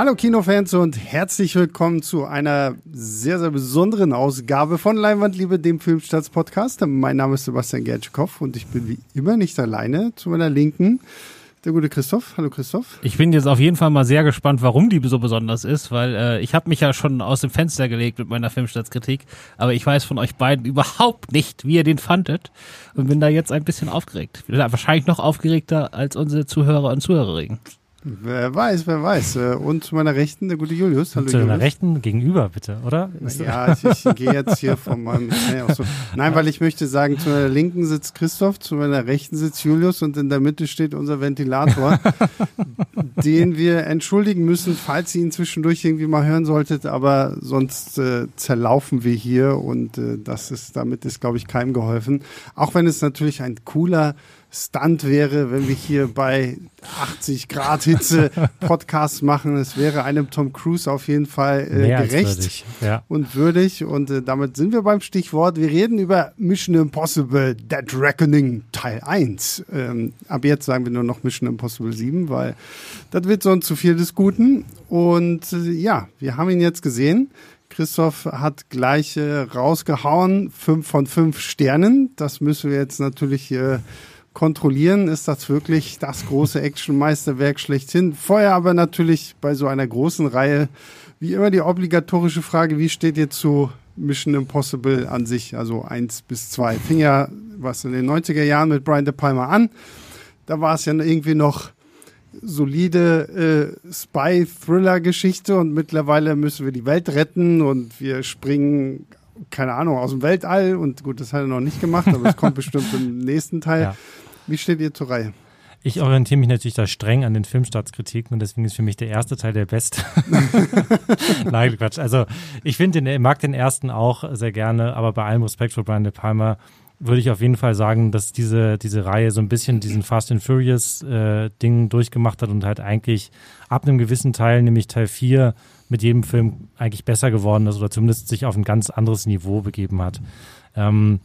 Hallo Kinofans und herzlich willkommen zu einer sehr, sehr besonderen Ausgabe von Leinwandliebe, dem Filmstarts-Podcast. Mein Name ist Sebastian Gertschkow und ich bin wie immer nicht alleine. Zu meiner Linken der gute Christoph. Hallo Christoph. Ich bin jetzt auf jeden Fall mal sehr gespannt, warum die so besonders ist, weil äh, ich habe mich ja schon aus dem Fenster gelegt mit meiner Filmstartskritik, aber ich weiß von euch beiden überhaupt nicht, wie ihr den fandet und bin da jetzt ein bisschen aufgeregt. Wahrscheinlich noch aufgeregter als unsere Zuhörer und Zuhörerinnen. Wer weiß, wer weiß. Äh, und zu meiner Rechten, der gute Julius. Hallo, zu Julius. deiner Rechten gegenüber, bitte, oder? Ja, ich, ich gehe jetzt hier von meinem. Nee, so. Nein, weil ich möchte sagen, zu meiner Linken sitzt Christoph, zu meiner Rechten sitzt Julius und in der Mitte steht unser Ventilator, den wir entschuldigen müssen, falls ihr ihn zwischendurch irgendwie mal hören solltet, aber sonst äh, zerlaufen wir hier und äh, das ist, damit ist, glaube ich, keinem geholfen. Auch wenn es natürlich ein cooler Stunt wäre, wenn wir hier bei 80 Grad Hitze Podcasts machen. Es wäre einem Tom Cruise auf jeden Fall äh, gerecht würdig. Ja. und würdig. Und äh, damit sind wir beim Stichwort. Wir reden über Mission Impossible Dead Reckoning Teil 1. Ähm, ab jetzt sagen wir nur noch Mission Impossible 7, weil das wird sonst zu viel des Guten. Und äh, ja, wir haben ihn jetzt gesehen. Christoph hat gleich äh, rausgehauen, fünf von fünf Sternen. Das müssen wir jetzt natürlich äh, kontrollieren, ist das wirklich das große Actionmeisterwerk schlechthin. Vorher aber natürlich bei so einer großen Reihe wie immer die obligatorische Frage, wie steht ihr zu Mission Impossible an sich, also eins bis zwei. Fing ja was in den 90er Jahren mit Brian De Palma an. Da war es ja irgendwie noch solide äh, Spy-Thriller-Geschichte und mittlerweile müssen wir die Welt retten und wir springen, keine Ahnung, aus dem Weltall und gut, das hat er noch nicht gemacht, aber es kommt bestimmt im nächsten Teil. Ja. Wie steht ihr zur Reihe? Ich orientiere mich natürlich da streng an den Filmstartskritiken und deswegen ist für mich der erste Teil der beste. Nein, Quatsch. Also ich finde den, mag den ersten auch sehr gerne, aber bei allem Respekt für Brian De Palma würde ich auf jeden Fall sagen, dass diese, diese Reihe so ein bisschen diesen Fast and Furious äh, Ding durchgemacht hat und halt eigentlich ab einem gewissen Teil, nämlich Teil 4, mit jedem Film eigentlich besser geworden ist oder zumindest sich auf ein ganz anderes Niveau begeben hat. Ähm,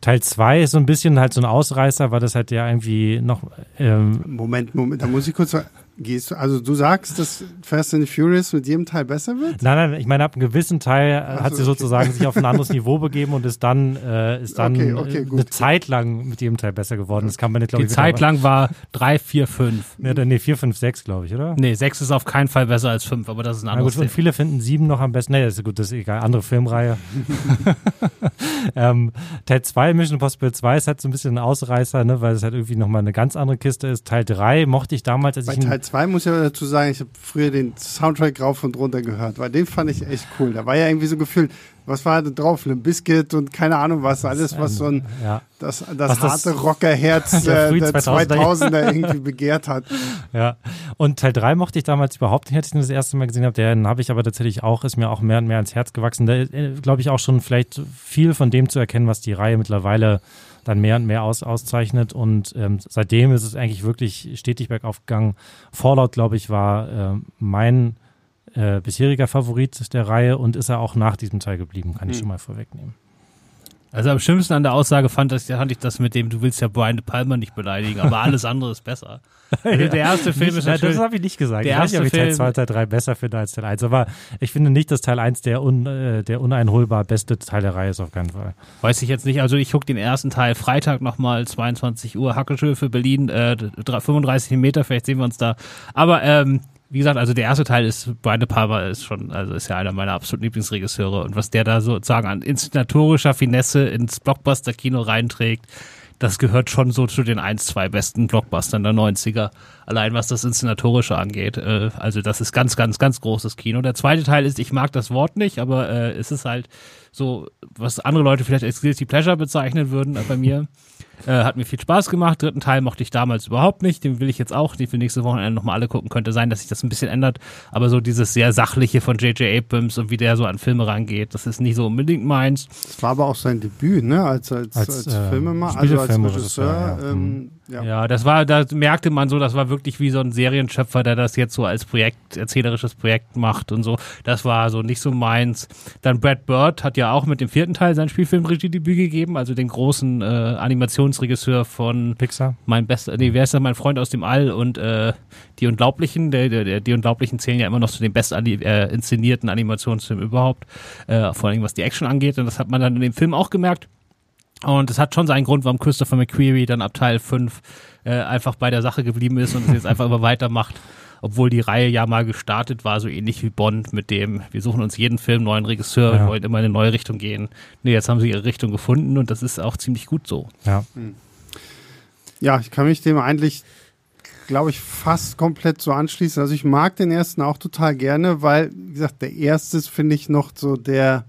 Teil 2 ist so ein bisschen halt so ein Ausreißer, weil das halt ja irgendwie noch. Ähm Moment, Moment, da muss ich kurz Gehst du, also du sagst, dass Fast and Furious mit jedem Teil besser wird? Nein, nein, ich meine, ab einem gewissen Teil Ach hat sie okay. sozusagen sich auf ein anderes Niveau begeben und ist dann, äh, ist dann okay, okay, eine Zeit lang mit jedem Teil besser geworden. Das kann man nicht, glaube ich. Die Zeit lang war 3, 4, 5. Nee, nee 4, 5, 6, glaube ich, oder? Nee, 6 ist auf keinen Fall besser als 5, aber das ist ein anderes Na gut, und viele finden 7 noch am besten. Nee, das ist gut, das ist egal. Andere Filmreihe. ähm, Teil 2, Mission Impossible 2 ist halt so ein bisschen ein Ausreißer, ne, weil es halt irgendwie nochmal eine ganz andere Kiste ist. Teil 3 mochte ich damals, als Bei ich. Teil 2 muss ich aber dazu sagen, ich habe früher den Soundtrack rauf und runter gehört, weil den fand ich echt cool. Da war ja irgendwie so gefühlt, was war da drauf? Limp Biscuit und keine Ahnung was, alles was so ein, ja. das, das harte das Rockerherz der, der 2000er irgendwie begehrt hat. Ja, und Teil 3 mochte ich damals überhaupt nicht, als ich den das erste Mal gesehen habe. Den habe ich aber tatsächlich auch, ist mir auch mehr und mehr ans Herz gewachsen. Da äh, glaube ich auch schon vielleicht viel von dem zu erkennen, was die Reihe mittlerweile dann mehr und mehr aus, auszeichnet. Und ähm, seitdem ist es eigentlich wirklich stetig bergauf gegangen. Fallout, glaube ich, war äh, mein äh, bisheriger Favorit der Reihe und ist er auch nach diesem Teil geblieben, kann ich hm. schon mal vorwegnehmen. Also am schlimmsten an der Aussage fand, ich, fand ich das mit dem, du willst ja Brian De Palma nicht beleidigen, aber alles andere ist besser. Also der erste Film nicht, ist natürlich... Das habe ich nicht gesagt. Der ich erste weiß nicht, ob ich Teil 2 Teil 3 besser finde als Teil 1, aber ich finde nicht, dass Teil 1 der, un, äh, der uneinholbar beste Teil der Reihe ist, auf keinen Fall. Weiß ich jetzt nicht, also ich gucke den ersten Teil Freitag nochmal, 22 Uhr, Hackeschöfe, Berlin, äh, 35 Meter, vielleicht sehen wir uns da. Aber ähm, wie gesagt, also der erste Teil ist, Brian De Palma ist schon, also ist ja einer meiner absoluten Lieblingsregisseure und was der da sozusagen an inszenatorischer Finesse ins Blockbuster-Kino reinträgt, das gehört schon so zu den ein, zwei besten Blockbustern der 90er. Allein was das Inszenatorische angeht. Äh, also das ist ganz, ganz, ganz großes Kino. Der zweite Teil ist, ich mag das Wort nicht, aber äh, es ist halt so, was andere Leute vielleicht als Guilty Pleasure bezeichnen würden, bei mir. Äh, hat mir viel Spaß gemacht. Dritten Teil mochte ich damals überhaupt nicht. Den will ich jetzt auch, den für nächste Wochenende nochmal alle gucken. Könnte sein, dass sich das ein bisschen ändert. Aber so dieses sehr sachliche von J.J. Abrams und wie der so an Filme rangeht, das ist nicht so unbedingt meins. Das war aber auch sein Debüt, ne? Als, als, als, als äh, Filmemacher, also als Regisseur. Ja. Ähm, ja. ja, das war, da merkte man so, das war wirklich wie so ein Serienschöpfer, der das jetzt so als Projekt, erzählerisches Projekt macht und so. Das war so nicht so meins. Dann Brad Bird hat ja auch mit dem vierten Teil sein Spielfilmregiedebüt gegeben, also den großen äh, Animations Animationsregisseur von Pixar. Mein bester, nee, wer ist da mein Freund aus dem All und äh, die Unglaublichen, der, der, der, die Unglaublichen zählen ja immer noch zu den best äh, inszenierten Animationsfilmen überhaupt, äh, vor allem was die Action angeht. Und das hat man dann in dem Film auch gemerkt. Und es hat schon seinen Grund, warum Christopher McQuarrie dann ab Teil 5 äh, einfach bei der Sache geblieben ist und es jetzt einfach immer weitermacht. Obwohl die Reihe ja mal gestartet war, so ähnlich wie Bond mit dem, wir suchen uns jeden Film neuen Regisseur, Ja. wir wollen immer in eine neue Richtung gehen. Nee, jetzt haben sie ihre Richtung gefunden und das ist auch ziemlich gut so. Ja. Ja, ich kann mich dem eigentlich, glaube ich, fast komplett so anschließen. Also ich mag den ersten auch total gerne, weil, wie gesagt, der erste ist, finde ich, noch so der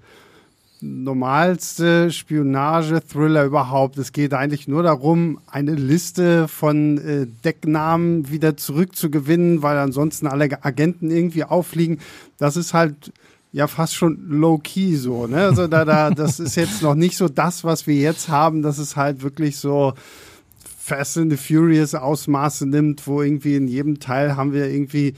normalste Spionage-Thriller überhaupt. Es geht eigentlich nur darum, eine Liste von äh, Decknamen wieder zurückzugewinnen, weil ansonsten alle Agenten irgendwie auffliegen. Das ist halt ja fast schon low-key so. Ne? Also da, da, das ist jetzt noch nicht so das, was wir jetzt haben. Das ist halt wirklich so Fast and the Furious Ausmaße nimmt, wo irgendwie in jedem Teil haben wir irgendwie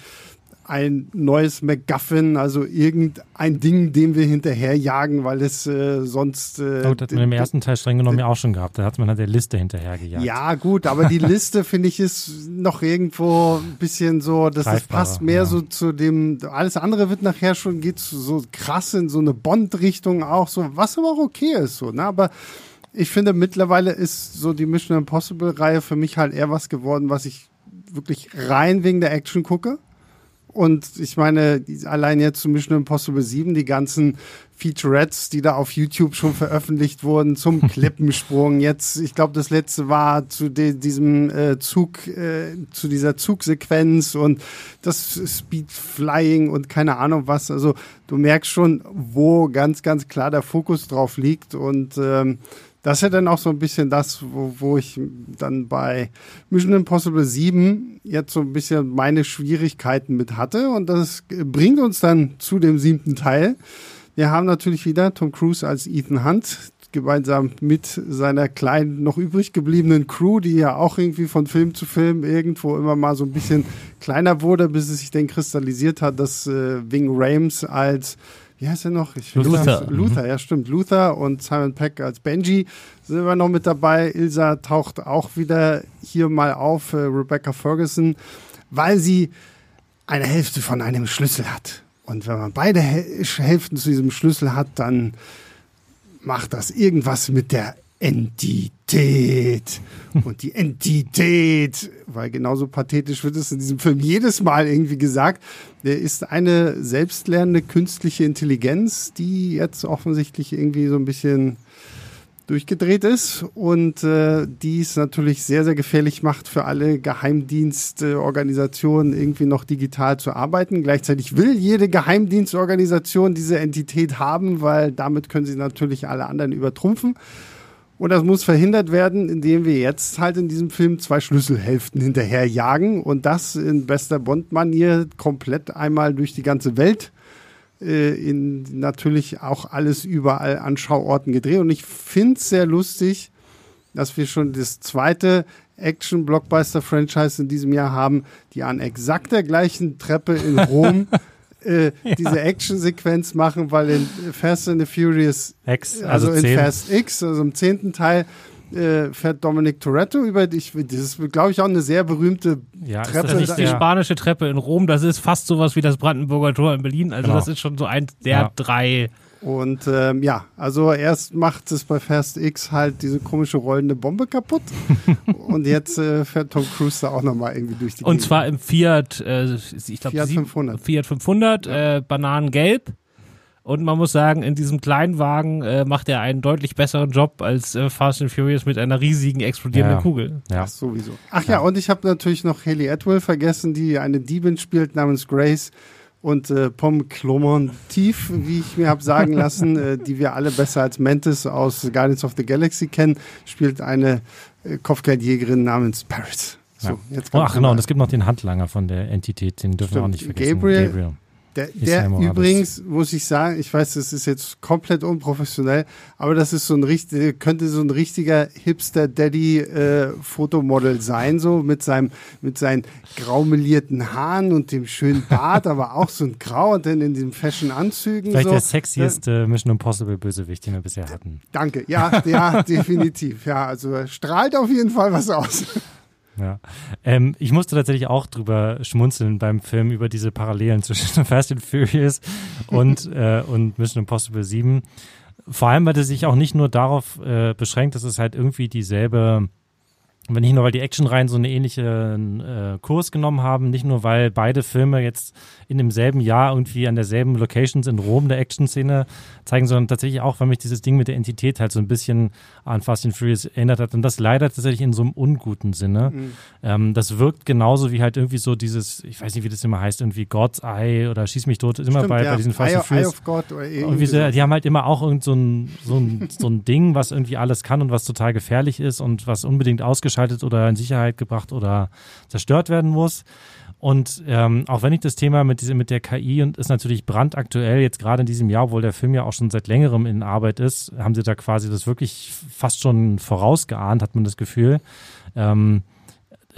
ein neues MacGuffin, also irgendein Ding, dem wir hinterherjagen, weil es äh, sonst. Äh, Gut, hat man im ersten Teil streng genommen ja auch schon gehabt. Da hat man halt der Liste hinterhergejagt. ja, gut, aber die Liste, finde ich, ist noch irgendwo ein bisschen so, das, das passt mehr ja. so zu dem, alles andere wird nachher schon, geht so krass in so eine Bond-Richtung auch, so, was aber auch okay ist, so, ne, aber ich finde, mittlerweile ist so die Mission Impossible-Reihe für mich halt eher was geworden, was ich wirklich rein wegen der Action gucke. Und ich meine, allein jetzt zu Mission Impossible 7, die ganzen Featurettes, die da auf YouTube schon veröffentlicht wurden, zum Klippensprung. Jetzt, ich glaube, das letzte war zu diesem äh, Zug, äh, zu dieser Zugsequenz und das Speed Flying und keine Ahnung was. Also du merkst schon, wo ganz, ganz klar der Fokus drauf liegt und ähm, das ist ja dann auch so ein bisschen das, wo, wo ich dann bei Mission Impossible 7 jetzt so ein bisschen meine Schwierigkeiten mit hatte. Und das bringt uns dann zu dem siebten Teil. Wir haben natürlich wieder Tom Cruise als Ethan Hunt, gemeinsam mit seiner kleinen, noch übrig gebliebenen Crew, die ja auch irgendwie von Film zu Film irgendwo immer mal so ein bisschen kleiner wurde, bis es sich dann kristallisiert hat, dass äh, Wing Rames als wie heißt er noch? Ich Luther. Luther, ja stimmt. Luther und Simon Peck als Benji sind wir noch mit dabei. Ilsa taucht auch wieder hier mal auf, äh, Rebecca Ferguson, weil sie eine Hälfte von einem Schlüssel hat. Und wenn man beide Häl Hälften zu diesem Schlüssel hat, dann macht das irgendwas mit der Entität. Und die Entität, weil genauso pathetisch wird es in diesem Film jedes Mal irgendwie gesagt, ist eine selbstlernende künstliche Intelligenz, die jetzt offensichtlich irgendwie so ein bisschen durchgedreht ist und äh, die es natürlich sehr, sehr gefährlich macht für alle Geheimdienstorganisationen irgendwie noch digital zu arbeiten. Gleichzeitig will jede Geheimdienstorganisation diese Entität haben, weil damit können sie natürlich alle anderen übertrumpfen. Und das muss verhindert werden, indem wir jetzt halt in diesem Film zwei Schlüsselhälften hinterherjagen und das in bester Bond-Manier komplett einmal durch die ganze Welt äh, in natürlich auch alles überall an Schauorten gedreht. Und ich finde es sehr lustig, dass wir schon das zweite Action-Blockbuster-Franchise in diesem Jahr haben, die an exakt der gleichen Treppe in Rom äh, diese Action-Sequenz machen, weil in Fast and the Furious X, also, also, in 10. Fast X, also im zehnten Teil, äh, fährt Dominic Toretto über. Ich, das ist, glaube ich, auch eine sehr berühmte ja, ist Treppe das Das nicht ist die der, spanische Treppe in Rom, das ist fast sowas wie das Brandenburger Tor in Berlin. Also Genau. das ist schon so eins der Ja. drei. Und ähm, ja, also erst macht es bei Fast X halt diese komische rollende Bombe kaputt. und jetzt äh, fährt Tom Cruise da auch nochmal irgendwie durch die Und Gegend. zwar im Fiat, äh, ich glaube Fiat 500. Fiat 500, äh, Bananengelb. Und man muss sagen, in diesem kleinen Wagen äh, macht er einen deutlich besseren Job als äh, Fast and Furious mit einer riesigen explodierenden Ja. Kugel. ja. Ach, sowieso. Ach ja, und ich habe natürlich noch Haley Atwell vergessen, die eine Diebin spielt namens Grace und äh, Pom Clomontief, wie ich mir habe sagen lassen, äh, die wir alle besser als Mantis aus Guardians of the Galaxy kennen, spielt eine äh, Kopfgeldjägerin namens Paris. So, Ja. jetzt Oh, ach genau, und es gibt noch den Handlanger von der Entität, den dürfen wir auch Stimmt, nicht vergessen. Gabriel. Gabriel. Der, der übrigens, muss ich sagen, ich weiß, das ist jetzt komplett unprofessionell, aber das ist so ein richtig, könnte so ein richtiger Hipster-Daddy-Fotomodel äh, sein, so mit seinem, mit seinen graumelierten Haaren und dem schönen Bart, aber auch so ein Grau und dann in den Fashion-Anzügen. Vielleicht so. der sexieste Mission Impossible Bösewicht, den wir bisher hatten. Danke, ja, ja, definitiv. Ja, also strahlt auf jeden Fall was aus. Ja. Ähm, ich musste tatsächlich auch drüber schmunzeln beim Film über diese Parallelen zwischen Fast and Furious und, äh, und Mission Impossible 7. Vor allem, weil es sich auch nicht nur darauf äh, beschränkt, dass es halt irgendwie dieselbe aber nicht nur, weil die Actionreihen so einen ähnlichen äh, Kurs genommen haben, nicht nur, weil beide Filme jetzt in demselben Jahr irgendwie an derselben Locations in Rom der Action-Szene zeigen, sondern tatsächlich auch, weil mich dieses Ding mit der Entität halt so ein bisschen an Fast and Furious erinnert hat und das leider tatsächlich in so einem unguten Sinne. Mhm. Ähm, das wirkt genauso wie halt irgendwie so dieses, ich weiß nicht, wie das immer heißt, irgendwie God's Eye oder Schieß mich tot, immer Stimmt, bei, ja. bei diesen Fast Eye, and Furious. Eye of God oder irgendwie so, die haben halt immer auch irgend so ein, so ein, so ein Ding, was irgendwie alles kann und was total gefährlich ist und was unbedingt ausgeschaltet ausgeschaltet oder in Sicherheit gebracht oder zerstört werden muss. Und ähm, auch wenn ich das Thema mit, diese, mit der KI und ist natürlich brandaktuell jetzt gerade in diesem Jahr, obwohl der Film ja auch schon seit längerem in Arbeit ist, haben sie da quasi das wirklich fast schon vorausgeahnt, hat man das Gefühl. Ähm,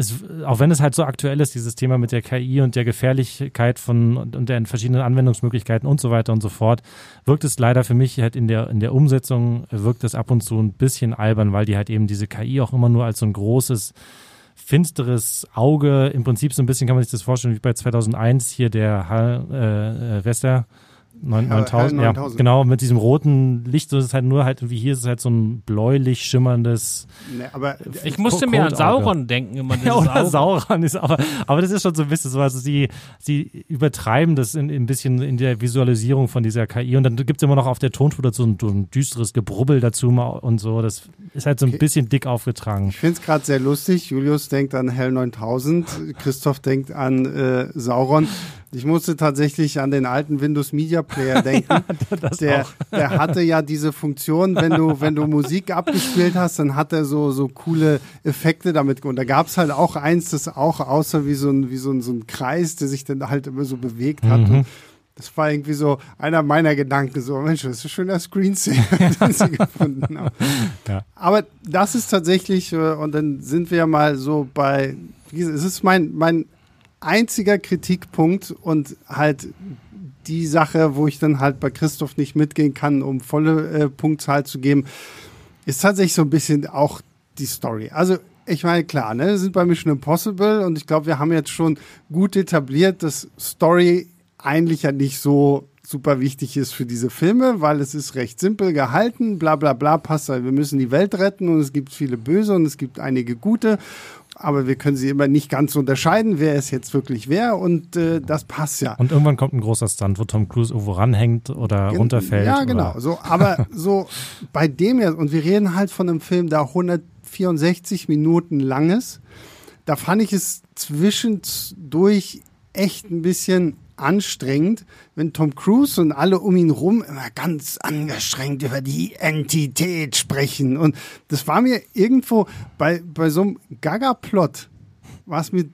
es, auch wenn es halt so aktuell ist, dieses Thema mit der KI und der Gefährlichkeit von und der verschiedenen Anwendungsmöglichkeiten und so weiter und so fort, wirkt es leider für mich halt in der, in der Umsetzung, wirkt es ab und zu ein bisschen albern, weil die halt eben diese KI auch immer nur als so ein großes, finsteres Auge, im Prinzip so ein bisschen kann man sich das vorstellen, wie bei 2001 hier der äh, äh, Wester, 9000, ja, genau, mit diesem roten Licht, so ist es halt nur halt, wie hier ist es halt so ein bläulich schimmerndes. Nee, aber ich musste mir an Sauron denken immer. Ja, oder Sauron ist aber, aber das ist schon so ein bisschen so, also sie, sie übertreiben das in, ein bisschen in der Visualisierung von dieser KI und dann gibt es immer noch auf der Tonspur dazu ein, ein, düsteres Gebrubbel dazu und so, das ist halt so ein okay. bisschen dick aufgetragen. Ich finde es gerade sehr lustig, Julius denkt an Hell 9000, Christoph denkt an äh, Sauron. Ich musste tatsächlich an den alten Windows Media Player denken. ja, der, der hatte ja diese Funktion, wenn du, wenn du Musik abgespielt hast, dann hat er so, so coole Effekte damit. Und da gab es halt auch eins, das auch außer wie so ein, wie so ein, so ein Kreis, der sich dann halt immer so bewegt hat. Mhm. das war irgendwie so einer meiner Gedanken, so, Mensch, das ist ein schöner Screensaver, den sie gefunden haben. Ja. Aber das ist tatsächlich, äh, und dann sind wir mal so bei, es ist mein, mein einziger Kritikpunkt und halt die Sache, wo ich dann halt bei Christoph nicht mitgehen kann, um volle äh, Punktzahl zu geben, ist tatsächlich so ein bisschen auch die Story. Also ich meine, klar, ne, sind bei Mission Impossible und ich glaube, wir haben jetzt schon gut etabliert, dass Story eigentlich ja nicht so super wichtig ist für diese Filme, weil es ist recht simpel gehalten, bla bla bla, passt, wir müssen die Welt retten und es gibt viele Böse und es gibt einige Gute aber wir können sie immer nicht ganz unterscheiden, wer es jetzt wirklich wer und äh, das passt ja. Und irgendwann kommt ein großer Stunt, wo Tom Cruise irgendwo ranhängt oder Gen runterfällt. Ja, genau. So, aber so bei dem ja, und wir reden halt von einem Film, der 164 Minuten lang ist. Da fand ich es zwischendurch echt ein bisschen anstrengend, wenn Tom Cruise und alle um ihn rum immer ganz angestrengt über die Entität sprechen. Und das war mir irgendwo bei, bei so einem Gaga-Plot, war es mir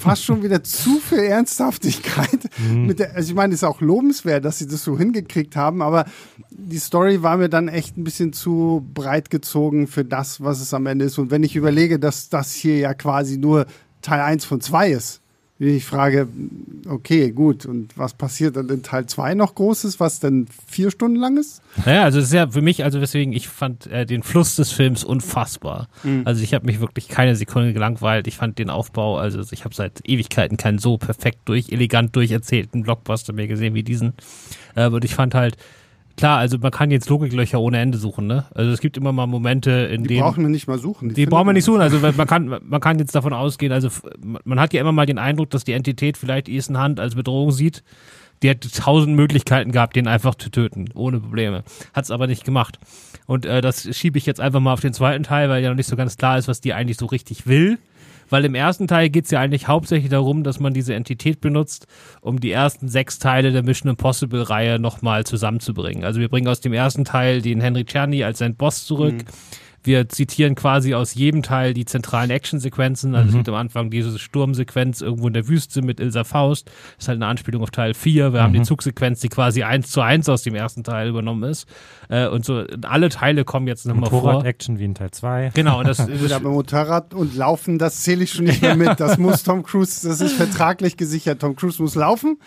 fast schon wieder zu viel Ernsthaftigkeit. Mhm. Der, also ich meine, es ist auch lobenswert, dass sie das so hingekriegt haben, aber die Story war mir dann echt ein bisschen zu breit gezogen für das, was es am Ende ist. Und wenn ich überlege, dass das hier ja quasi nur Teil 1 von 2 ist, ich frage, okay, gut, und was passiert dann in Teil 2 noch Großes, was denn vier Stunden lang ist? Naja, also es ist ja für mich, also weswegen, ich fand äh, den Fluss des Films unfassbar. Mhm. Also ich habe mich wirklich keine Sekunde gelangweilt. Ich fand den Aufbau, also ich habe seit Ewigkeiten keinen so perfekt durch, elegant durcherzählten Blockbuster mehr gesehen wie diesen. Äh, und ich fand halt, Klar, also man kann jetzt Logiklöcher ohne Ende suchen, ne? Also es gibt immer mal Momente, in die denen. Die brauchen wir nicht mal suchen. Die, die brauchen wir nicht suchen. Also man kann, man kann jetzt davon ausgehen, also man hat ja immer mal den Eindruck, dass die Entität vielleicht Ethan Hand als Bedrohung sieht. Die hätte tausend Möglichkeiten gehabt, den einfach zu töten, ohne Probleme. Hat's aber nicht gemacht. Und äh, das schiebe ich jetzt einfach mal auf den zweiten Teil, weil ja noch nicht so ganz klar ist, was die eigentlich so richtig will weil im ersten Teil geht es ja eigentlich hauptsächlich darum, dass man diese Entität benutzt, um die ersten sechs Teile der Mission Impossible Reihe nochmal zusammenzubringen. Also wir bringen aus dem ersten Teil den Henry Czerny als sein Boss zurück. Mhm wir zitieren quasi aus jedem Teil die zentralen Actionsequenzen. Also mhm. es gibt am Anfang diese Sturmsequenz irgendwo in der Wüste mit Ilsa Faust. Das ist halt eine Anspielung auf Teil 4. Wir mhm. haben die mhm. Zugsequenz, die quasi eins zu eins aus dem ersten Teil übernommen ist. Äh, und so alle Teile kommen jetzt nochmal vor. Motorrad-Action wie in Teil 2. Genau. Und das, das aber Motorrad und Laufen, das zähle ich schon nicht mehr mit. Das muss Tom Cruise, das ist vertraglich gesichert. Tom Cruise muss laufen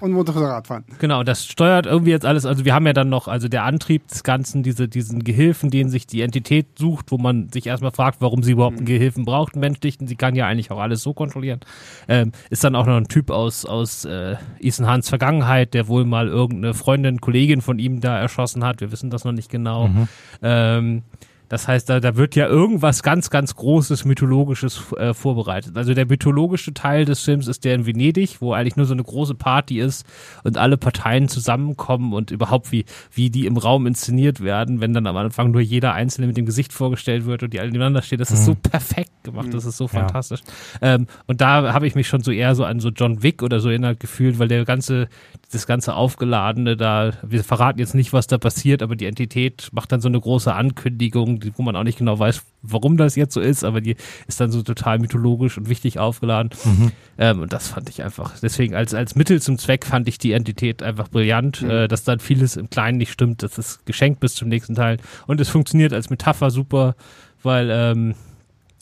und Motorrad fahren. Genau, das steuert irgendwie jetzt alles. Also wir haben ja dann noch, also der Antrieb des Ganzen, diese, diesen Gehilfen, denen sich die Entität sucht, wo man sich erstmal fragt, warum sie überhaupt einen mhm. Gehilfen braucht, einen Menschlichen. Sie kann ja eigentlich auch alles so kontrollieren. Ähm, ist dann auch noch ein Typ aus, aus äh, Ethan Hahns Vergangenheit, der wohl mal irgendeine Freundin, Kollegin von ihm da erschossen hat. Wir wissen das noch nicht genau. Mhm. Ähm, das heißt, da, da wird ja irgendwas ganz, ganz Großes, Mythologisches äh, vorbereitet. Also der mythologische Teil des Films ist der in Venedig, wo eigentlich nur so eine große Party ist und alle Parteien zusammenkommen und überhaupt wie, wie die im Raum inszeniert werden, wenn dann am Anfang nur jeder Einzelne mit dem Gesicht vorgestellt wird und die alle nebeneinander stehen. Das ist so mhm. perfekt gemacht, das ist so ja. fantastisch. Ähm, und da habe ich mich schon so eher so an so John Wick oder so erinnert gefühlt, weil der ganze, das ganze Aufgeladene da, wir verraten jetzt nicht, was da passiert, aber die Entität macht dann so eine große Ankündigung wo man auch nicht genau weiß, warum das jetzt so ist, aber die ist dann so total mythologisch und wichtig aufgeladen. Mhm. Ähm, und das fand ich einfach. Deswegen als, als Mittel zum Zweck fand ich die Entität einfach brillant, mhm. äh, dass dann vieles im Kleinen nicht stimmt. Das ist geschenkt bis zum nächsten Teil. Und es funktioniert als Metapher super, weil, ähm,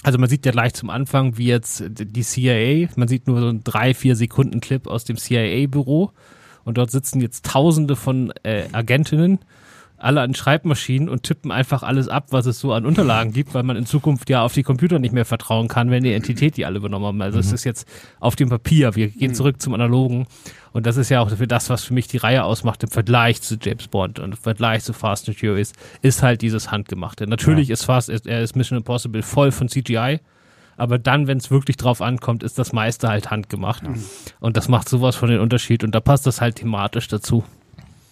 also man sieht ja gleich zum Anfang, wie jetzt die CIA, man sieht nur so einen drei, vier Sekunden Clip aus dem CIA-Büro und dort sitzen jetzt tausende von äh, Agentinnen alle an Schreibmaschinen und tippen einfach alles ab, was es so an Unterlagen gibt, weil man in Zukunft ja auf die Computer nicht mehr vertrauen kann, wenn die Entität die alle übernommen haben. Also mhm. es ist jetzt auf dem Papier. Wir gehen mhm. zurück zum Analogen. Und das ist ja auch für das, was für mich die Reihe ausmacht im Vergleich zu James Bond und im Vergleich zu Fast and Furious, ist halt dieses Handgemachte. Natürlich ja. ist Fast, er ist Mission Impossible voll von CGI. Aber dann, wenn es wirklich drauf ankommt, ist das meiste halt handgemacht. Mhm. Und das macht sowas von den Unterschied. Und da passt das halt thematisch dazu.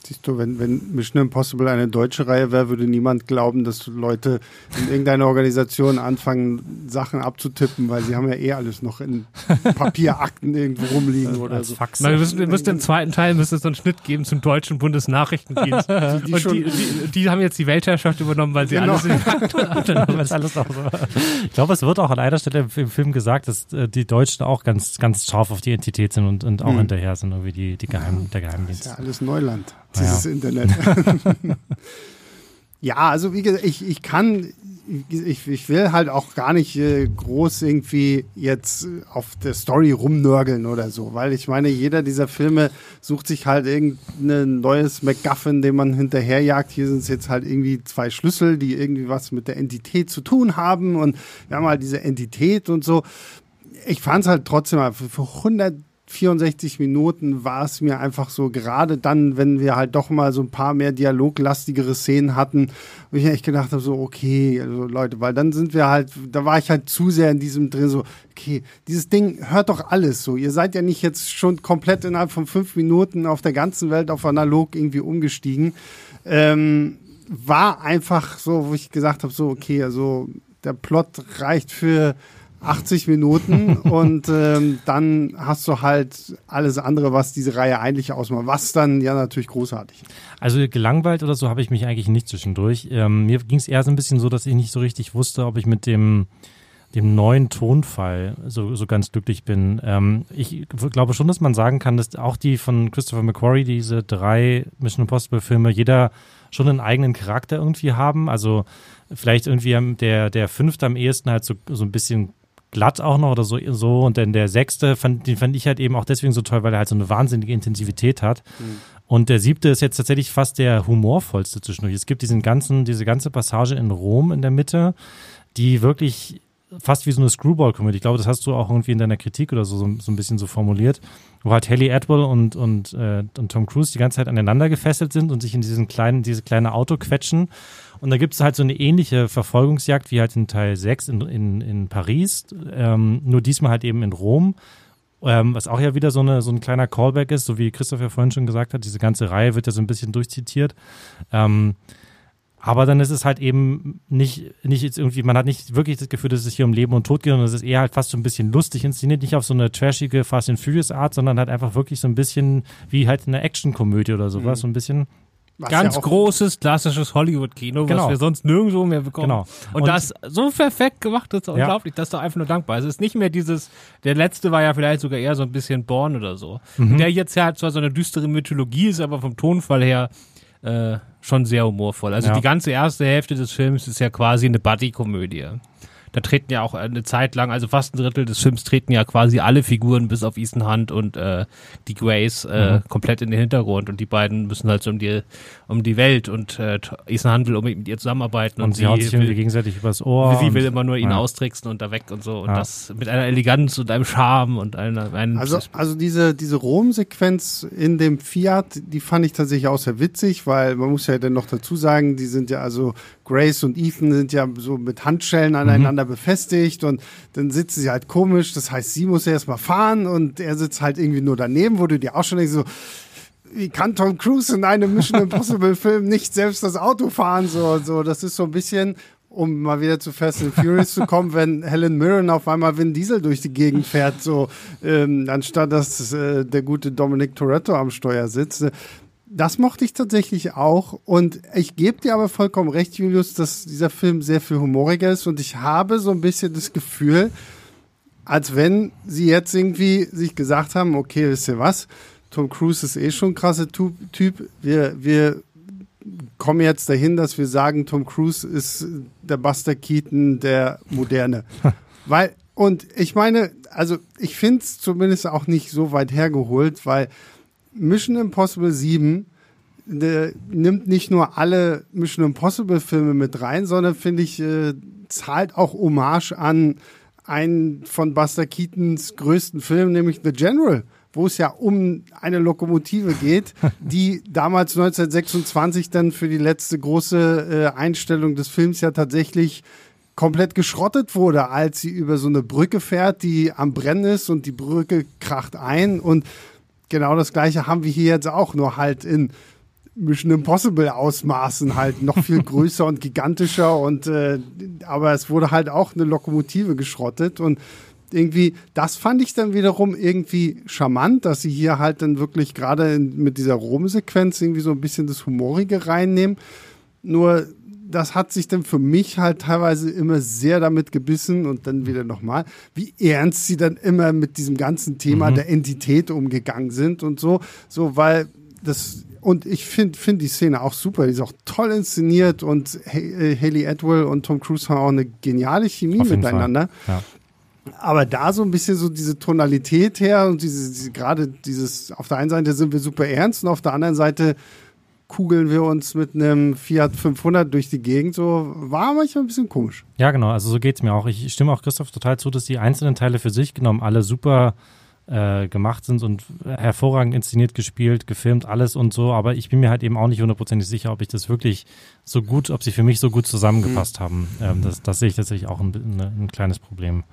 Siehst du, wenn, wenn Mission Impossible eine deutsche Reihe wäre, würde niemand glauben, dass Leute in irgendeiner Organisation anfangen, Sachen abzutippen, weil sie haben ja eh alles noch in Papierakten irgendwo rumliegen oder Als so. Fax. Man müsste, müsste im zweiten Teil müsste es so einen Schnitt geben zum deutschen Bundesnachrichtendienst. die, die, Und die, die, die, haben jetzt die Weltherrschaft übernommen, weil sie genau. alles in alles noch so. Ich glaube, es wird auch an einer Stelle im Film gesagt, dass äh, die Deutschen auch ganz, ganz scharf auf die Entität sind und, und auch hm. hinterher sind, irgendwie die, die Geheim, der Geheimdienst. Das ist ja alles Neuland dieses ja. Internet. ja, also wie gesagt, ich, ich kann, ich, ich will halt auch gar nicht äh, groß irgendwie jetzt auf der Story rumnörgeln oder so, weil ich meine, jeder dieser Filme sucht sich halt irgendein neues MacGuffin, den man hinterherjagt. Hier sind es jetzt halt irgendwie zwei Schlüssel, die irgendwie was mit der Entität zu tun haben und wir haben halt diese Entität und so. Ich fand es halt trotzdem für 100 64 Minuten war es mir einfach so, gerade dann, wenn wir halt doch mal so ein paar mehr dialoglastigere Szenen hatten, wo ich echt gedacht habe, so, okay, also Leute, weil dann sind wir halt, da war ich halt zu sehr in diesem drin, so, okay, dieses Ding hört doch alles so. Ihr seid ja nicht jetzt schon komplett innerhalb von fünf Minuten auf der ganzen Welt auf analog irgendwie umgestiegen. Ähm, war einfach so, wo ich gesagt habe, so, okay, also der Plot reicht für 80 Minuten und ähm, dann hast du halt alles andere, was diese Reihe eigentlich ausmacht, was dann ja natürlich großartig ist. Also gelangweilt oder so habe ich mich eigentlich nicht zwischendurch. Ähm, mir ging es eher so ein bisschen so, dass ich nicht so richtig wusste, ob ich mit dem dem neuen Tonfall so, so ganz glücklich bin. Ähm, ich glaube schon, dass man sagen kann, dass auch die von Christopher McQuarrie, diese drei Mission Impossible Filme, jeder schon einen eigenen Charakter irgendwie haben. Also vielleicht irgendwie der, der fünfte am ehesten halt so, so ein bisschen glatt auch noch oder so, so. Und dann der sechste, fand, den fand ich halt eben auch deswegen so toll, weil er halt so eine wahnsinnige Intensivität hat. Mhm. Und der siebte ist jetzt tatsächlich fast der humorvollste zwischendurch. Es gibt diesen ganzen, diese ganze Passage in Rom in der Mitte, die wirklich fast wie so eine Screwball-Comedy. Ich glaube, das hast du auch irgendwie in deiner Kritik oder so, so, so ein bisschen so formuliert, wo halt Haley Atwell und, und, äh, und Tom Cruise die ganze Zeit aneinander gefesselt sind und sich in diesen kleinen, diese kleine Auto quetschen und da gibt es halt so eine ähnliche Verfolgungsjagd wie halt in Teil 6 in, in, in Paris, ähm, nur diesmal halt eben in Rom. Ähm, was auch ja wieder so, eine, so ein kleiner Callback ist, so wie Christoph ja vorhin schon gesagt hat, diese ganze Reihe wird ja so ein bisschen durchzitiert. Ähm, aber dann ist es halt eben nicht, nicht jetzt irgendwie, man hat nicht wirklich das Gefühl, dass es hier um Leben und Tod geht, sondern es ist eher halt fast so ein bisschen lustig inszeniert, nicht auf so eine trashige Fast and Furious Art, sondern halt einfach wirklich so ein bisschen wie halt eine Actionkomödie oder sowas, mhm. so ein bisschen Was Ganz ja großes, klassisches Hollywood-Kino, Genau. was wir sonst nirgendwo mehr bekommen. Genau. Und, Und- das so perfekt gemacht, das ist Ja. unglaublich. Das ist doch einfach nur dankbar. Es ist nicht mehr dieses, der letzte war ja vielleicht sogar eher so ein bisschen Born oder so. Mhm. Der jetzt ja zwar so eine düstere Mythologie ist, aber vom Tonfall her äh, schon sehr humorvoll. Also Ja. die ganze erste Hälfte des Films ist ja quasi eine Buddy-Komödie. Da treten ja auch eine Zeit lang, also fast ein Drittel des Films treten ja quasi alle Figuren bis auf Ethan Hunt und äh, die Grace äh, Mhm. komplett in den Hintergrund und die beiden müssen halt so um die um die Welt und äh, Ethan Hunt will unbedingt mit ihr zusammenarbeiten und, Und, sie hauen sich will, gegenseitig übers Ohr. sie will immer nur ihn ja. austricksen und da weg und so und Ja. das mit einer Eleganz und einem Charme und einer einem Also, also diese, diese Rom-Sequenz in dem Fiat, die fand ich tatsächlich auch sehr witzig, weil man muss ja dann noch dazu sagen, die sind ja also Grace und Ethan sind ja so mit Handschellen aneinander befestigt und dann sitzen sie halt komisch. Das heißt, sie muss erst mal fahren und er sitzt halt irgendwie nur daneben, wo du dir auch schon denkst, so, wie kann Tom Cruise in einem Mission Impossible Film nicht selbst das Auto fahren? So, so, das ist so ein bisschen, um mal wieder zu Fast and Furious zu kommen, wenn Helen Mirren auf einmal Vin Diesel durch die Gegend fährt, so, ähm, anstatt dass äh, der gute Dominic Toretto am Steuer sitzt. Das mochte ich tatsächlich auch. Und ich gebe dir aber vollkommen recht, Julius, dass dieser Film sehr viel humoriger ist. Und ich habe so ein bisschen das Gefühl, als wenn sie jetzt irgendwie sich gesagt haben, okay, wisst ihr was, Tom Cruise ist eh schon ein krasser Typ. Wir, wir kommen jetzt dahin, dass wir sagen, Tom Cruise ist der Buster Keaton der Moderne. weil, und ich meine, also ich finde es zumindest auch nicht so weit hergeholt, weil Mission Impossible 7 der nimmt nicht nur alle Mission Impossible Filme mit rein, sondern finde ich, äh, zahlt auch Hommage an einen von Buster Keatons größten Filmen, nämlich The General, wo es ja um eine Lokomotive geht, die damals 1926 dann für die letzte große äh, Einstellung des Films ja tatsächlich komplett geschrottet wurde, als sie über so eine Brücke fährt, die am Brennen ist und die Brücke kracht ein. Und genau das gleiche haben wir hier jetzt auch, nur halt in Mission Impossible Ausmaßen halt noch viel größer und gigantischer und äh, aber es wurde halt auch eine Lokomotive geschrottet und irgendwie, das fand ich dann wiederum irgendwie charmant, dass sie hier halt dann wirklich gerade mit dieser Rom-Sequenz irgendwie so ein bisschen das Humorige reinnehmen. Nur das hat sich dann für mich halt teilweise immer sehr damit gebissen und dann wieder nochmal, wie ernst sie dann immer mit diesem ganzen Thema der Entität umgegangen sind und so, so, weil das, und ich finde find die Szene auch super, die ist auch toll inszeniert und äh, Haley Atwell und Tom Cruise haben auch eine geniale Chemie miteinander. Ja. Aber da so ein bisschen so diese Tonalität her und diese, diese gerade dieses, auf der einen Seite sind wir super ernst und auf der anderen Seite kugeln wir uns mit einem Fiat 500 durch die Gegend, so war manchmal ein bisschen komisch. Ja, genau, also so geht's mir auch. Ich stimme auch Christoph total zu, dass die einzelnen Teile für sich genommen alle super äh, gemacht sind und hervorragend inszeniert, gespielt, gefilmt, alles und so, aber ich bin mir halt eben auch nicht hundertprozentig sicher, ob ich das wirklich so gut, ob sie für mich so gut zusammengepasst haben. Ähm, das, das sehe ich tatsächlich auch ein, ein, ein kleines Problem.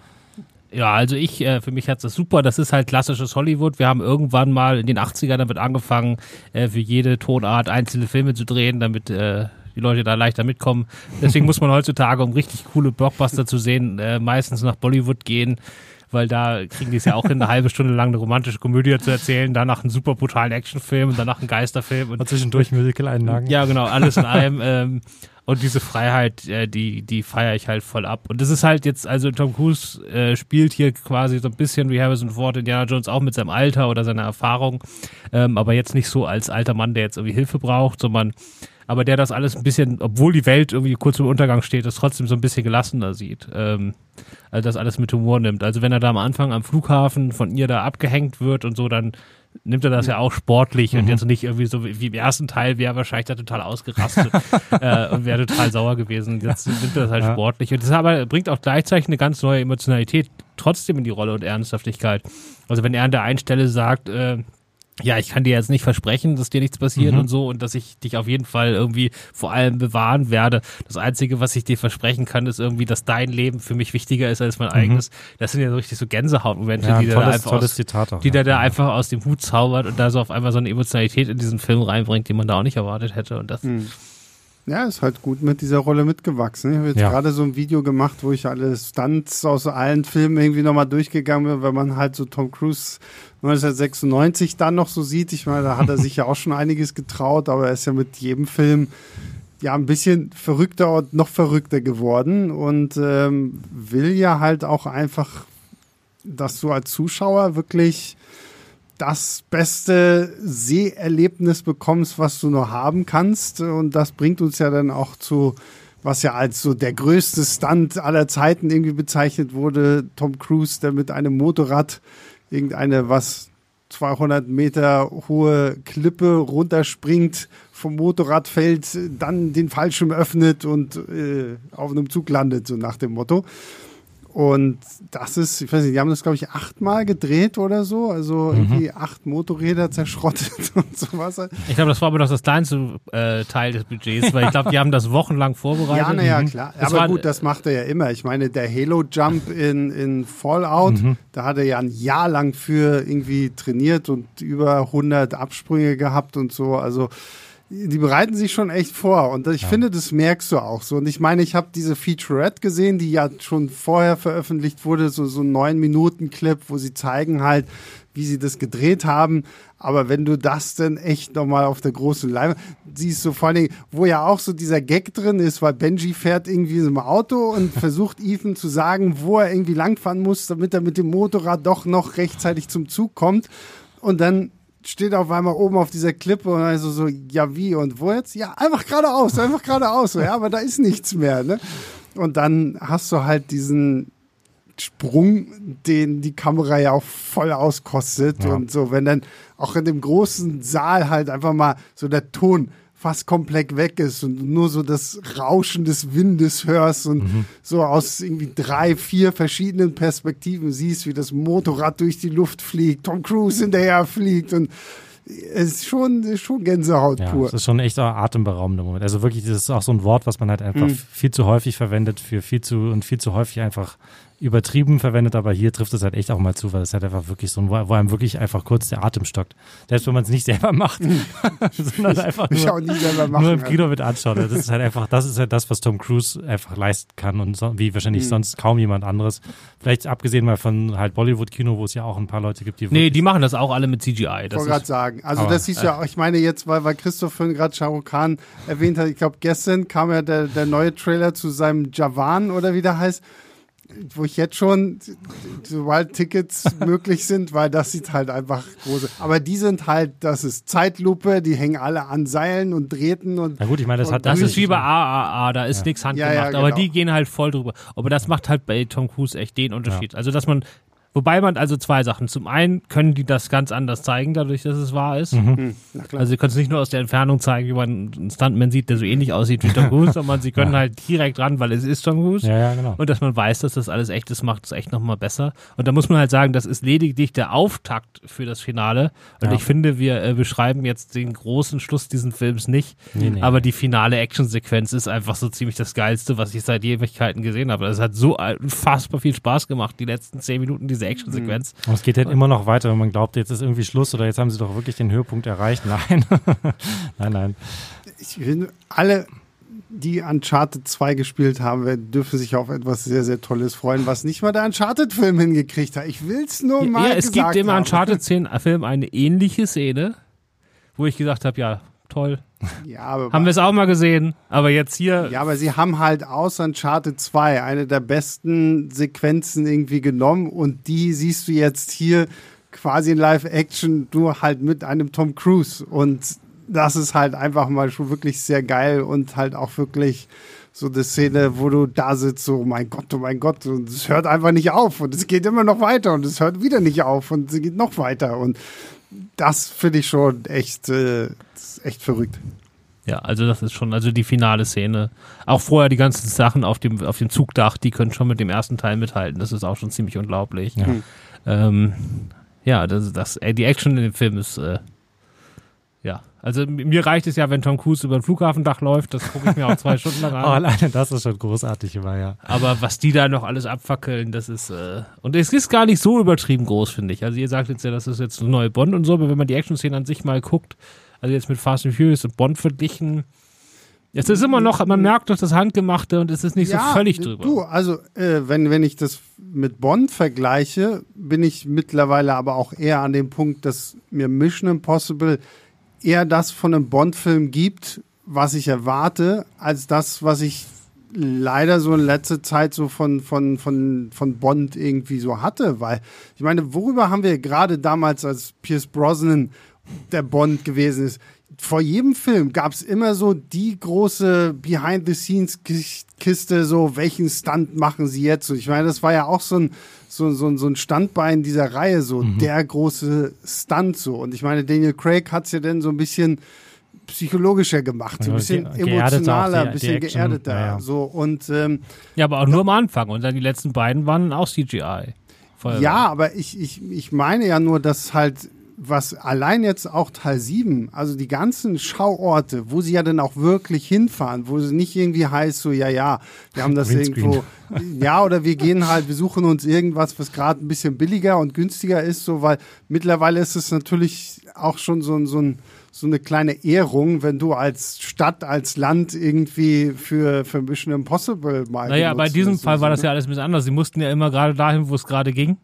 Ja, also ich, äh, für mich hat's das super. Das ist halt klassisches Hollywood. Wir haben irgendwann mal in den 80ern damit angefangen, äh, für jede Tonart einzelne Filme zu drehen, damit äh, die Leute da leichter mitkommen. Deswegen muss man heutzutage, um richtig coole Blockbuster zu sehen, äh, meistens nach Bollywood gehen, weil da kriegen die es ja auch hin, eine halbe Stunde lang eine romantische Komödie zu erzählen, danach einen super brutalen Actionfilm und danach einen Geisterfilm und Und zwischendurch Musical-Einlagen. ja, genau, alles in allem. Ähm, und diese Freiheit, äh, die, die feiere ich halt voll ab. Und das ist halt jetzt, also Tom Cruise äh, spielt hier quasi so ein bisschen wie Harrison Ford, Indiana Jones auch mit seinem Alter oder seiner Erfahrung, ähm, aber jetzt nicht so als alter Mann, der jetzt irgendwie Hilfe braucht, sondern aber der das alles ein bisschen, obwohl die Welt irgendwie kurz im Untergang steht, das trotzdem so ein bisschen gelassener sieht. Ähm, also das alles mit Humor nimmt. Also wenn er da am Anfang am Flughafen von ihr da abgehängt wird und so, dann nimmt er das ja auch sportlich und jetzt nicht irgendwie so wie im ersten Teil wäre wahrscheinlich da total ausgerastet äh, und wäre total sauer gewesen. Jetzt nimmt er das halt Ja. sportlich und das aber bringt auch gleichzeitig eine ganz neue Emotionalität trotzdem in die Rolle und Ernsthaftigkeit. Also wenn er an der einen Stelle sagt, äh, ja, ich kann dir jetzt nicht versprechen, dass dir nichts passiert Mhm. und so und dass ich dich auf jeden Fall irgendwie vor allem bewahren werde. Das Einzige, was ich dir versprechen kann, ist irgendwie, dass dein Leben für mich wichtiger ist als mein eigenes. Das sind ja so richtig so Gänsehautmomente, Mhm. Ja, die der da tolles, einfach tolles aus, Zitat auch. die ja. da einfach aus dem Hut zaubert und da so auf einmal so eine Emotionalität in diesen Film reinbringt, die man da auch nicht erwartet hätte. Und das, Ja, ist halt gut mit dieser Rolle mitgewachsen. Ich habe jetzt Ja. gerade so ein Video gemacht, wo ich alle Stunts aus allen Filmen irgendwie nochmal durchgegangen bin, wenn man halt so Tom Cruise 1996 dann noch so sieht. Ich meine, da hat er sich ja auch schon einiges getraut, aber er ist ja mit jedem Film ja ein bisschen verrückter und noch verrückter geworden und ähm, will ja halt auch einfach, dass du als Zuschauer wirklich das beste Seherlebnis bekommst, was du nur haben kannst. Und das bringt uns ja dann auch zu, was ja als so der größte Stunt aller Zeiten irgendwie bezeichnet wurde. Tom Cruise, der mit einem Motorrad irgendeine, was 200 Meter hohe Klippe runterspringt, vom Motorrad fällt, dann den Fallschirm öffnet und äh, auf einem Zug landet, so nach dem Motto. Und das ist, ich weiß nicht, die haben das, glaube ich, achtmal gedreht oder so. Also irgendwie acht Motorräder zerschrottet und sowas. Ich glaube, das war aber noch das kleinste äh, Teil des Budgets, weil ich glaube, die haben das wochenlang vorbereitet. Ja, naja, klar. Das Aber war- gut, das macht er ja immer. Ich meine, der Halo-Jump in, in Fallout, Mhm. da hat er ja ein Jahr lang für irgendwie trainiert und über 100 Absprünge gehabt und so. Also die bereiten sich schon echt vor und ich finde, das merkst du auch so. Und ich meine, ich habe diese Featurette gesehen, die ja schon vorher veröffentlicht wurde, so so ein neun Minuten Clip, wo sie zeigen halt, wie sie das gedreht haben. Aber wenn du das dann echt nochmal auf der großen Leinwand siehst, so vor allen Dingen, wo ja auch so dieser Gag drin ist, weil Benji fährt irgendwie im Auto und versucht Ethan zu sagen, wo er irgendwie langfahren muss, damit er mit dem Motorrad doch noch rechtzeitig zum Zug kommt. Und dann steht auf einmal oben auf dieser Klippe und also so, ja wie und wo jetzt? Ja, einfach geradeaus, einfach geradeaus. So, ja, aber da ist nichts mehr. Ne? Und dann hast du halt diesen Sprung, den die Kamera ja auch voll auskostet. Ja. Und so, wenn dann auch in dem großen Saal halt einfach mal so der Ton fast komplett weg ist und nur so das Rauschen des Windes hörst und Mhm. so aus irgendwie drei, vier verschiedenen Perspektiven siehst, wie das Motorrad durch die Luft fliegt, Tom Cruise hinterher fliegt und es ist schon, schon Gänsehaut Ja, pur. es ist schon ein echt atemberaubender Moment. Also wirklich, das ist auch so ein Wort, was man halt einfach Mhm. viel zu häufig verwendet, für viel zu und viel zu häufig einfach übertrieben verwendet, aber hier trifft es halt echt auch mal zu, weil es halt einfach wirklich so ein, wo wo einem wirklich einfach kurz der Atem stockt. Selbst wenn man es nicht selber macht, sondern einfach ich auch nur, nie selber machen. nur im also. Kino mit anschaut. Das ist halt einfach, das ist halt das, was Tom Cruise einfach leisten kann und so, wie wahrscheinlich Mhm. sonst kaum jemand anderes. Vielleicht abgesehen mal von halt Bollywood-Kino, wo es ja auch ein paar Leute gibt, die Nee, die machen das auch alle mit CGI. Ich wollte gerade sagen. Also Aber, das siehst du ja auch, ich meine jetzt, weil, weil Christoph vorhin gerade Shah Rukh Khan erwähnt hat, ich glaube gestern kam ja der, der neue Trailer zu seinem Javan oder wie der heißt, wo ich jetzt schon, sobald Tickets möglich sind, weil das sieht halt einfach große. Aber die sind halt, das ist Zeitlupe, die hängen alle an Seilen und Drähten und Na gut, ich meine, das hat das ist wie bei AAA, da ist nichts Ja, handgemacht, ja, aber genau. die gehen halt voll drüber. Aber das macht halt bei Tom Cruise echt den Unterschied. Also, dass man, wobei man also zwei Sachen. Zum einen können die das ganz anders zeigen, dadurch, dass es wahr ist. hm, na klar. Also, sie können es nicht nur aus der Entfernung zeigen, wie man einen Stuntman sieht, der so ähnlich aussieht wie Tom Cruise, sondern sie können halt direkt ran, weil es ist Tom Cruise. ja, ja, genau. Und dass man weiß, dass das alles echt ist, macht es echt nochmal besser. Und da muss man halt sagen, das ist lediglich der Auftakt für das Finale. Und Ja. ich finde, wir äh, beschreiben jetzt den großen Schluss dieses Films nicht. Nee, nee. Aber die finale Actionsequenz ist einfach so ziemlich das Geilste, was ich seit Ewigkeiten gesehen habe. Es hat so unfassbar viel Spaß gemacht, die letzten zehn Minuten diese Actionsequenz. Und es geht halt immer noch weiter, wenn man glaubt, jetzt ist irgendwie Schluss oder jetzt haben sie doch wirklich den Höhepunkt erreicht. Nein, nein, nein. ich finde, alle, die Uncharted 2 gespielt haben, werden- dürfen sich auf etwas sehr, sehr Tolles freuen, was nicht mal der Uncharted-Film hingekriegt hat. Ich will es nur mal Ja, es gesagt gibt im haben. Uncharted-Film eine ähnliche Szene, wo ich gesagt habe, ja, toll. Ja, aber Haben wir es auch mal gesehen, aber jetzt hier Ja, aber sie haben halt aus Uncharted 2 eine der besten Sequenzen irgendwie genommen und die siehst du jetzt hier quasi in Live-Action nur halt mit einem Tom Cruise. Und das ist halt einfach mal schon wirklich sehr geil und halt auch wirklich so eine Szene, wo du da sitzt, so, oh mein Gott, oh mein Gott, und es hört einfach nicht auf und es geht immer noch weiter und es hört wieder nicht auf und es geht noch weiter und das finde ich schon echt, äh, echt verrückt. Ja, also das ist schon, also die finale Szene. Auch vorher die ganzen Sachen auf dem, auf dem Zugdach, die können schon mit dem ersten Teil mithalten. Das ist auch schon ziemlich unglaublich. Ja. Hm. Ähm, ja, das, das, ey, die Action in dem Film ist, äh. Also mir reicht es ja, wenn Tom Cruise über ein Flughafendach läuft, das gucke ich mir auch zwei Stunden lang Oh, an. alleine das ist schon großartig immer, ja. Aber was die da noch alles abfackeln, das ist, äh, und es ist gar nicht so übertrieben groß, finde ich. Also ihr sagt jetzt ja, das ist jetzt eine neue Bond und so, aber wenn man die Action-Szene an sich mal guckt, also jetzt mit Fast and Furious und Bond verglichen, Es ist immer noch, man merkt doch das Handgemachte und es ist nicht so völlig drüber. Du, also äh, wenn, wenn ich das mit Bond vergleiche, bin ich mittlerweile aber auch eher an dem Punkt, dass mir Mission Impossible eher das von einem Bond-Film gibt, was ich erwarte, als das, was ich leider so in letzter Zeit so von, von, von, von Bond irgendwie so hatte. Weil, ich meine, worüber haben wir gerade damals, als Pierce Brosnan der Bond gewesen ist, vor jedem Film gab es immer so die große Behind-the-Scenes-Kiste, so welchen Stunt machen sie jetzt? Und ich meine, das war ja auch so ein, so, so, so ein Standbein dieser Reihe, so mhm. der große Stunt so. Und ich meine, Daniel Craig hat es ja dann so ein bisschen psychologischer gemacht, so ein bisschen emotionaler, ein bisschen Action, geerdeter. Ja, ja. So, und, ähm, ja, aber auch nur am Anfang. Und dann die letzten beiden waren auch CGI. Feuerwehr. Ja, aber ich, ich, ich meine ja nur, dass halt was allein jetzt auch Teil 7, also die ganzen Schauorte, wo sie ja dann auch wirklich hinfahren, wo sie nicht irgendwie heißt, so, ja, ja, wir haben das irgendwo, ja, oder wir gehen halt, wir suchen uns irgendwas, was gerade ein bisschen billiger und günstiger ist, so, weil mittlerweile ist es natürlich auch schon so, so ein, so eine kleine Ehrung, wenn du als Stadt, als Land irgendwie für, für Mission Impossible mal. Naja, bei diesem Fall war das ja alles ein bisschen anders. Sie mussten ja immer gerade dahin, wo es gerade ging.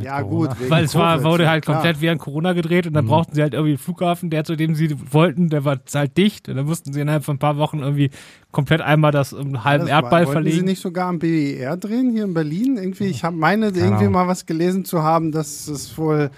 Ja, Corona. gut. Weil es war, wurde halt komplett klar. während Corona gedreht und dann mhm. brauchten sie halt irgendwie einen Flughafen, der zu dem sie wollten, der war halt dicht und dann mussten sie innerhalb von ein paar Wochen irgendwie komplett einmal das um halben das Erdball war, verlegen. sie nicht sogar am BER drehen hier in Berlin? Irgendwie, ich habe meine irgendwie mal was gelesen zu haben, dass es wohl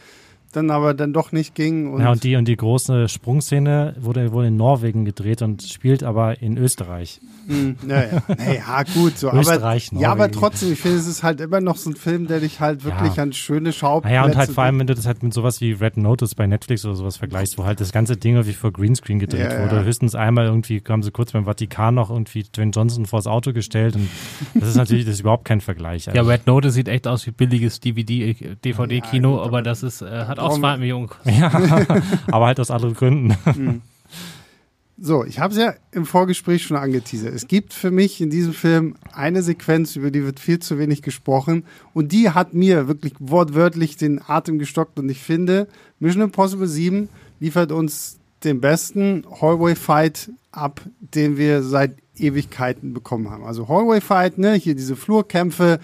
dann aber dann doch nicht ging. Und ja, und die, und die große Sprungszene wurde wohl in Norwegen gedreht und spielt aber in Österreich. Hm, naja, naja, gut. So. Österreich, aber, Ja, aber trotzdem, ich finde, es ist halt immer noch so ein Film, der dich halt wirklich ja. an schöne Schauplätze... Ja, und halt vor allem, wenn du das halt mit sowas wie Red Notice bei Netflix oder sowas vergleichst, wo halt das ganze Ding irgendwie vor Greenscreen gedreht ja, wurde. Ja. Höchstens einmal irgendwie haben sie kurz beim Vatikan noch irgendwie Dwayne Johnson vors Auto gestellt und das ist natürlich das ist überhaupt kein Vergleich. Also. Ja, Red Notice sieht echt aus wie billiges DVD, DVD-Kino, aber das ist, äh, hat auch zwei Millionen Ja, aber halt aus anderen Gründen. Mhm. So, ich habe es ja im Vorgespräch schon angeteasert. Es gibt für mich in diesem Film eine Sequenz, über die wird viel zu wenig gesprochen. Und die hat mir wirklich wortwörtlich den Atem gestockt. Und ich finde, Mission Impossible 7 liefert uns den besten Hallway Fight ab, den wir seit Ewigkeiten bekommen haben. Also Hallway Fight, ne, hier diese Flurkämpfe,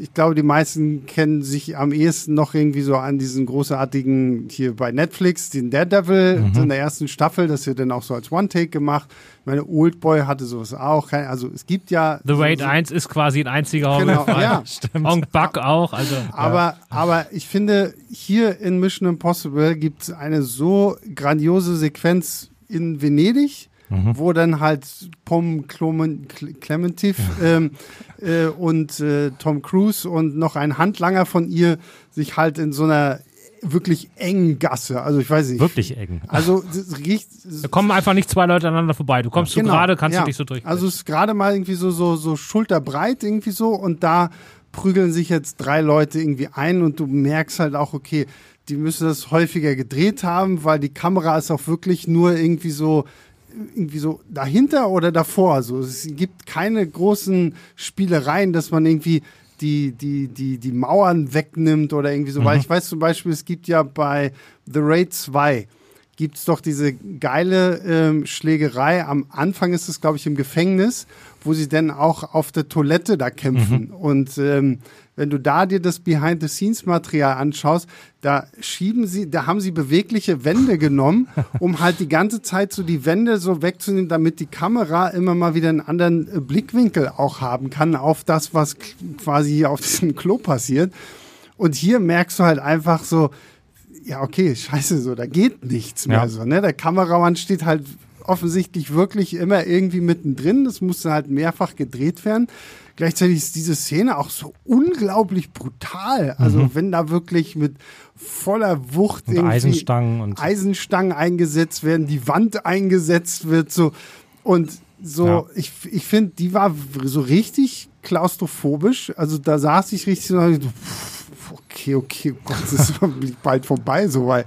ich glaube, die meisten kennen sich am ehesten noch irgendwie so an diesen großartigen hier bei Netflix, den Daredevil mhm. in der ersten Staffel, das wird dann auch so als One-Take gemacht. Ich meine, Oldboy hatte sowas auch. Also es gibt ja. The Raid so, 1 ist quasi ein einziger genau, ja, stimmt. Und Bug auch. Also, aber, ja. aber ich finde, hier in Mission Impossible gibt es eine so grandiose Sequenz in Venedig mhm. wo dann halt Pom Clementif ähm, äh, und äh, Tom Cruise und noch ein Handlanger von ihr sich halt in so einer wirklich engen Gasse. Also ich weiß nicht. Wirklich eng. Also riecht. Da kommen einfach nicht zwei Leute aneinander vorbei. Du kommst genau, so gerade, kannst ja. du dich so durch. Also es ist gerade mal irgendwie so, so, so schulterbreit irgendwie so und da prügeln sich jetzt drei Leute irgendwie ein und du merkst halt auch, okay, die müssen das häufiger gedreht haben, weil die Kamera ist auch wirklich nur irgendwie so irgendwie so dahinter oder davor. Also es gibt keine großen Spielereien, dass man irgendwie die, die, die, die Mauern wegnimmt oder irgendwie so. Mhm. Weil ich weiß zum Beispiel, es gibt ja bei The Raid 2 gibt es doch diese geile ähm, Schlägerei. Am Anfang ist es, glaube ich, im Gefängnis, wo sie dann auch auf der Toilette da kämpfen. Mhm. Und ähm, wenn du da dir das Behind-the-Scenes-Material anschaust, da schieben sie, da haben sie bewegliche Wände genommen, um halt die ganze Zeit so die Wände so wegzunehmen, damit die Kamera immer mal wieder einen anderen äh, Blickwinkel auch haben kann auf das, was quasi auf diesem Klo passiert. Und hier merkst du halt einfach so, ja, okay, scheiße, so, da geht nichts mehr ja. so, ne? Der Kameramann steht halt offensichtlich wirklich immer irgendwie mittendrin. Das musste halt mehrfach gedreht werden. Gleichzeitig ist diese Szene auch so unglaublich brutal. Also mhm. wenn da wirklich mit voller Wucht und Eisenstangen und Eisenstangen eingesetzt werden, die Wand eingesetzt wird, so und so, ja. ich, ich finde, die war so richtig klaustrophobisch. Also da saß ich richtig so, okay, okay, oh Gott, das ist bald vorbei, so weil.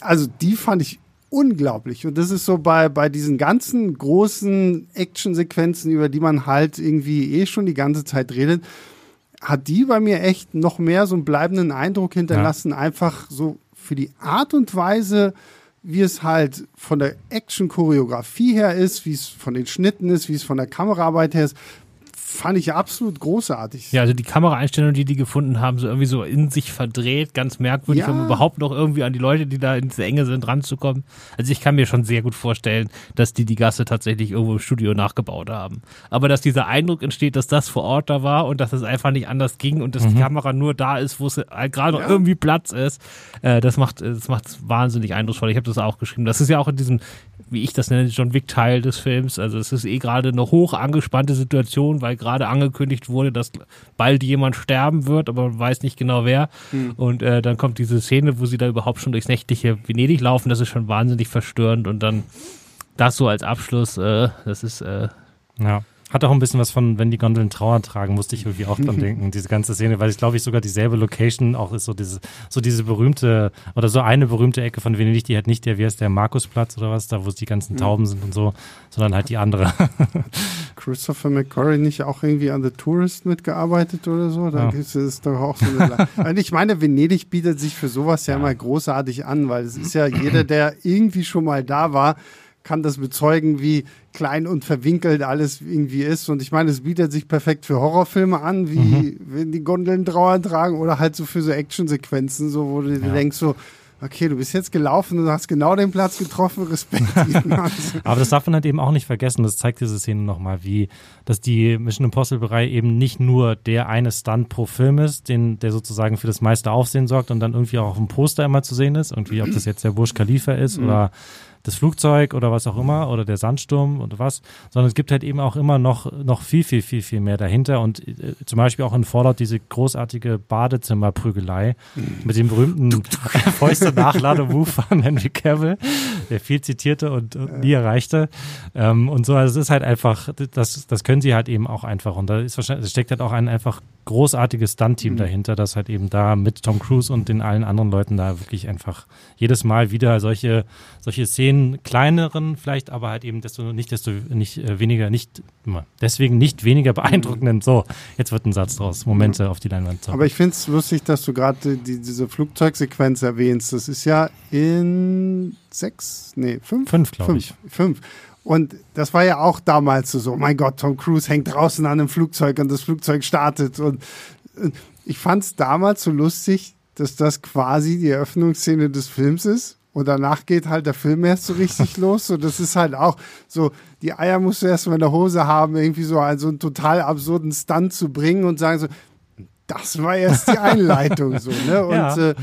Also die fand ich unglaublich. Und das ist so bei, bei diesen ganzen großen Actionsequenzen, über die man halt irgendwie eh schon die ganze Zeit redet, hat die bei mir echt noch mehr so einen bleibenden Eindruck hinterlassen, ja. einfach so für die Art und Weise, wie es halt von der Action-Choreografie her ist, wie es von den Schnitten ist, wie es von der Kameraarbeit her ist, fand ich absolut großartig. Ja, also die Kameraeinstellung, die die gefunden haben, so irgendwie so in sich verdreht, ganz merkwürdig, Ja. um überhaupt noch irgendwie an die Leute, die da in diese Enge sind, ranzukommen. Also ich kann mir schon sehr gut vorstellen, dass die die Gasse tatsächlich irgendwo im Studio nachgebaut haben. Aber dass dieser Eindruck entsteht, dass das vor Ort da war und dass es einfach nicht anders ging und dass die Kamera nur da ist, wo es halt gerade noch Ja. irgendwie Platz ist, äh, das macht das macht wahnsinnig eindrucksvoll. Ich habe das auch geschrieben. Das ist ja auch in diesem, wie ich das nenne, John Wick Teil des Films. Also es ist eh gerade eine hoch angespannte Situation, weil gerade angekündigt wurde, dass bald jemand sterben wird, aber man weiß nicht genau wer. Und äh, dann kommt diese Szene, wo sie da überhaupt schon durchs nächtliche Venedig laufen. Das ist schon wahnsinnig verstörend und dann das so als Abschluss, äh, das ist äh, Ja. Hat auch ein bisschen was von, wenn die Gondeln Trauer tragen, musste ich irgendwie auch dran denken, diese ganze Szene, weil es, glaube ich, sogar dieselbe Location auch ist, so diese, so diese berühmte, oder so eine berühmte Ecke von Venedig, die halt nicht der, wie heißt der, Markusplatz oder was, da wo die ganzen Tauben sind und so, sondern halt die andere. Christopher McQuarrie nicht auch irgendwie an The Tourist mitgearbeitet oder so? Da Ja. ist es doch auch so eine. Und ich meine, Venedig bietet sich für sowas ja, immer großartig an, weil es ist ja jeder, der irgendwie schon mal da war, kann das bezeugen, wie klein und verwinkelt alles irgendwie ist. Und ich meine, es bietet sich perfekt für Horrorfilme an, wie wenn die Gondeln Trauer tragen oder halt so für so Actionsequenzen, so wo du dir Ja. denkst so, okay, du bist jetzt gelaufen und hast genau den Platz getroffen, Respekt. Aber das darf man halt eben auch nicht vergessen. Das zeigt diese Szene nochmal, wie, dass die Mission Impossible-Reihe eben nicht nur der eine Stunt pro Film ist, den, der sozusagen für das meiste Aufsehen sorgt und dann irgendwie auch auf dem Poster immer zu sehen ist. Irgendwie, ob das jetzt der Burj Khalifa ist oder das Flugzeug oder was auch immer oder der Sandsturm oder was, sondern es gibt halt eben auch immer noch, noch viel, viel, viel, viel mehr dahinter und äh, zum Beispiel auch in Fallout diese großartige Badezimmerprügelei mit dem berühmten Fäuste Nachlade-Move von Henry Cavill, der viel zitierte und, und nie erreichte. Ähm, und so, also es ist halt einfach, das, das können sie halt eben auch einfach und da ist wahrscheinlich, es steckt halt auch ein einfach großartiges Stunt-Team dahinter, das halt eben da mit Tom Cruise und den allen anderen Leuten da wirklich einfach jedes Mal wieder solche, solche Szenen, kleineren vielleicht, aber halt eben desto, nicht desto, nicht äh, weniger, nicht, deswegen nicht weniger beeindruckenden, so, jetzt wird ein Satz draus, Momente auf die Leinwand zaubern. Aber ich finde es lustig, dass du gerade die, diese Flugzeugsequenz erwähnst. Das ist ja in sechs, nee, fünf? Fünf, glaube ich. Fünf. Und das war ja auch damals so, so, mein Gott, Tom Cruise hängt draußen an einem Flugzeug und das Flugzeug startet. Und ich fand es damals so lustig, dass das quasi die Eröffnungsszene des Films ist. Und danach geht halt der Film erst so richtig los. So, das ist halt auch so, die Eier musst du erst mal in der Hose haben, irgendwie so einen, so einen total absurden Stunt zu bringen und sagen so, das war erst die Einleitung so, ne? Und Ja. äh,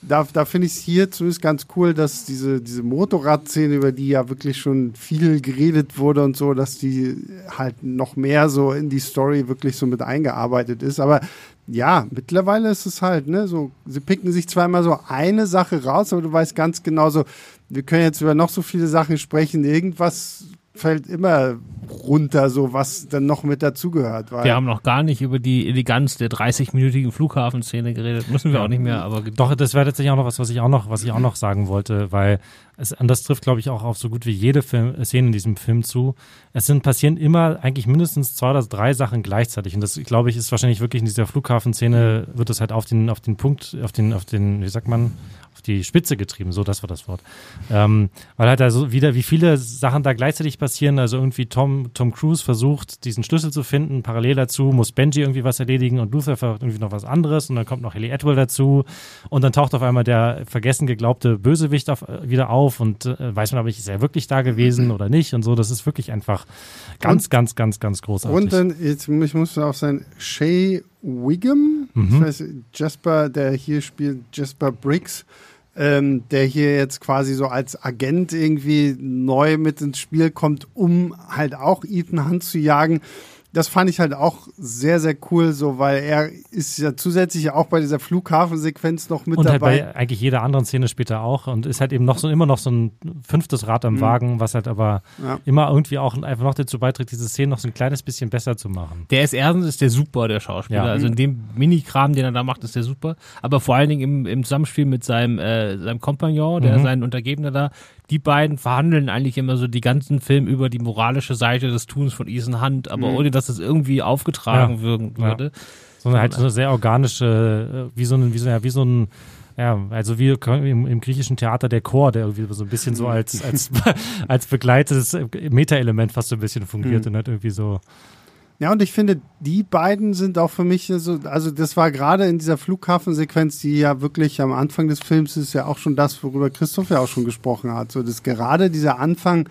da, da finde ich es hier zumindest ganz cool, dass diese, diese Motorradszene, über die ja wirklich schon viel geredet wurde und so, dass die halt noch mehr so in die Story wirklich so mit eingearbeitet ist. Aber ja, mittlerweile ist es halt, ne, so, sie picken sich zweimal so eine Sache raus, aber du weißt ganz genau so, wir können jetzt über noch so viele Sachen sprechen, irgendwas fällt immer runter, so was dann noch mit dazugehört. Wir haben noch gar nicht über die Eleganz der 30-minütigen Flughafenszene geredet. Müssen wir auch nicht mehr, aber Doch, das wäre tatsächlich auch noch was, was ich auch noch, was ich auch noch sagen wollte, weil es, und das trifft, glaube ich, auch auf so gut wie jede Film, Szene in diesem Film zu. Es sind passieren immer eigentlich mindestens zwei oder drei Sachen gleichzeitig. Und das, glaube ich, ist wahrscheinlich wirklich in dieser Flughafenszene, wird es halt auf den, auf den Punkt, auf den, auf den, wie sagt man, auf die Spitze getrieben, so das war das Wort. Ähm, weil halt da so wieder, wie viele Sachen da gleichzeitig passieren, also irgendwie Tom, Tom Cruise versucht, diesen Schlüssel zu finden, parallel dazu muss Benji irgendwie was erledigen und Luther versucht irgendwie noch was anderes und dann kommt noch Haley Atwell dazu und dann taucht auf einmal der vergessen geglaubte Bösewicht auf, äh, wieder auf und äh, weiß man aber nicht, ist er wirklich da gewesen oder nicht und so, das ist wirklich einfach ganz, ganz, ganz, ganz großartig. Und dann, jetzt, ich muss auch sein, Shay Wiggum, Mhm. ich weiß, Jasper, der hier spielt, Jasper Briggs, ähm, der hier jetzt quasi so als Agent irgendwie neu mit ins Spiel kommt, um halt auch Ethan Hunt zu jagen. Das fand ich halt auch sehr, sehr cool, so, weil er ist ja zusätzlich auch bei dieser Flughafensequenz noch mit und halt dabei. bei eigentlich jeder anderen Szene später auch und ist halt eben noch so immer noch so ein fünftes Rad am Wagen, was halt aber Mhm. Ja. immer irgendwie auch einfach noch dazu beiträgt, diese Szene noch so ein kleines bisschen besser zu machen. Der ist erstens ist der super, der Schauspieler. Ja. Also in dem Mini-Kram, den er da macht, ist der super. Aber vor allen Dingen im, im Zusammenspiel mit seinem, äh, seinem Kompagnon, der Mhm. sein Untergebener da, die beiden verhandeln eigentlich immer so die ganzen Film über die moralische Seite des Tuns von Ethan Hunt, aber ohne dass es irgendwie aufgetragen Ja. wirken Ja. würde. Sondern halt so eine sehr organische, äh, wie so ein, wie so, ja, wie so ein Ja, also wie im, im, griechischen Theater der Chor, der irgendwie so ein bisschen so als, als, als begleitetes Meta-Element fast so ein bisschen fungiert mhm. und hat irgendwie so. Ja, und ich finde, die beiden sind auch für mich so, also das war gerade in dieser Flughafensequenz, die ja wirklich am Anfang des Films ist ja auch schon das, worüber Christoph ja auch schon gesprochen hat. So, dass gerade dieser Anfang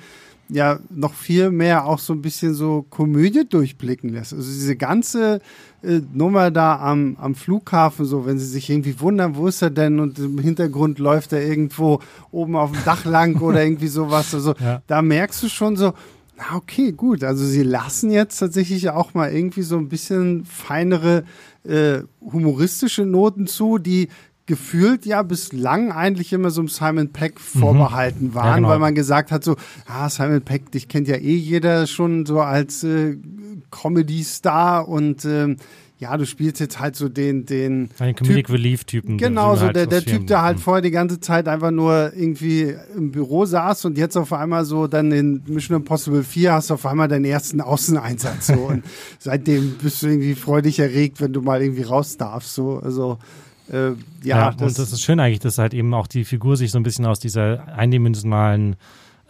ja noch viel mehr auch so ein bisschen so Komödie durchblicken lässt. Also diese ganze äh, Nummer da am, am Flughafen, so wenn sie sich irgendwie wundern, wo ist er denn? Und im Hintergrund läuft er irgendwo oben auf dem Dach lang oder irgendwie sowas. Also ja. da merkst du schon so, na okay, gut. Also sie lassen jetzt tatsächlich auch mal irgendwie so ein bisschen feinere äh, humoristische Noten zu, die gefühlt ja bislang eigentlich immer so einem Simon Peck mhm. vorbehalten waren, ja, genau. weil man gesagt hat so, ah, Simon Peck, dich kennt ja eh jeder schon so als äh, Comedy-Star und ähm, ja, du spielst jetzt halt so den, den Ein Comedic Relief-Typen. Genau, so halt der, der Typ, der halt vorher die ganze Zeit einfach nur irgendwie im Büro saß und jetzt auf einmal so dann in Mission Impossible 4 hast du auf einmal deinen ersten Außeneinsatz so und seitdem bist du irgendwie freudig erregt, wenn du mal irgendwie raus darfst, so, also, äh, ja, ja das und das ist schön eigentlich, dass halt eben auch die Figur sich so ein bisschen aus dieser eindimensionalen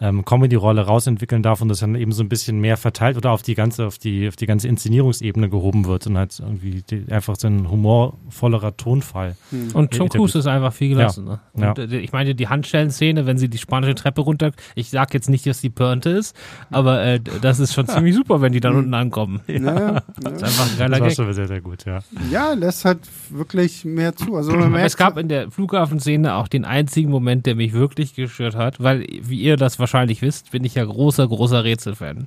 ähm, Comedy-Rolle rausentwickeln darf und das dann eben so ein bisschen mehr verteilt oder auf die ganze, auf die, auf die ganze Inszenierungsebene gehoben wird und halt irgendwie die, einfach so ein humorvollerer Tonfall. Hm. Und Tom Cruise ist einfach viel gelassen. Ja. Ne? Und ja. Äh, ich meine, die Handstellenszene, wenn sie die spanische Treppe runter, ich sag jetzt nicht, dass die Pörnte ist, aber äh, das ist schon ziemlich super, wenn die dann unten ankommen. Ja, ja. Das ist einfach ein geiler das war schon sehr, sehr gut, ja. Ja, lässt halt wirklich mehr zu. Also man merkt, es gab in der Flughafenszene auch den einzigen Moment, der mich wirklich gestört hat, weil, wie ihr das wahrscheinlich wahrscheinlich wisst, bin ich ja großer, großer Rätselfan.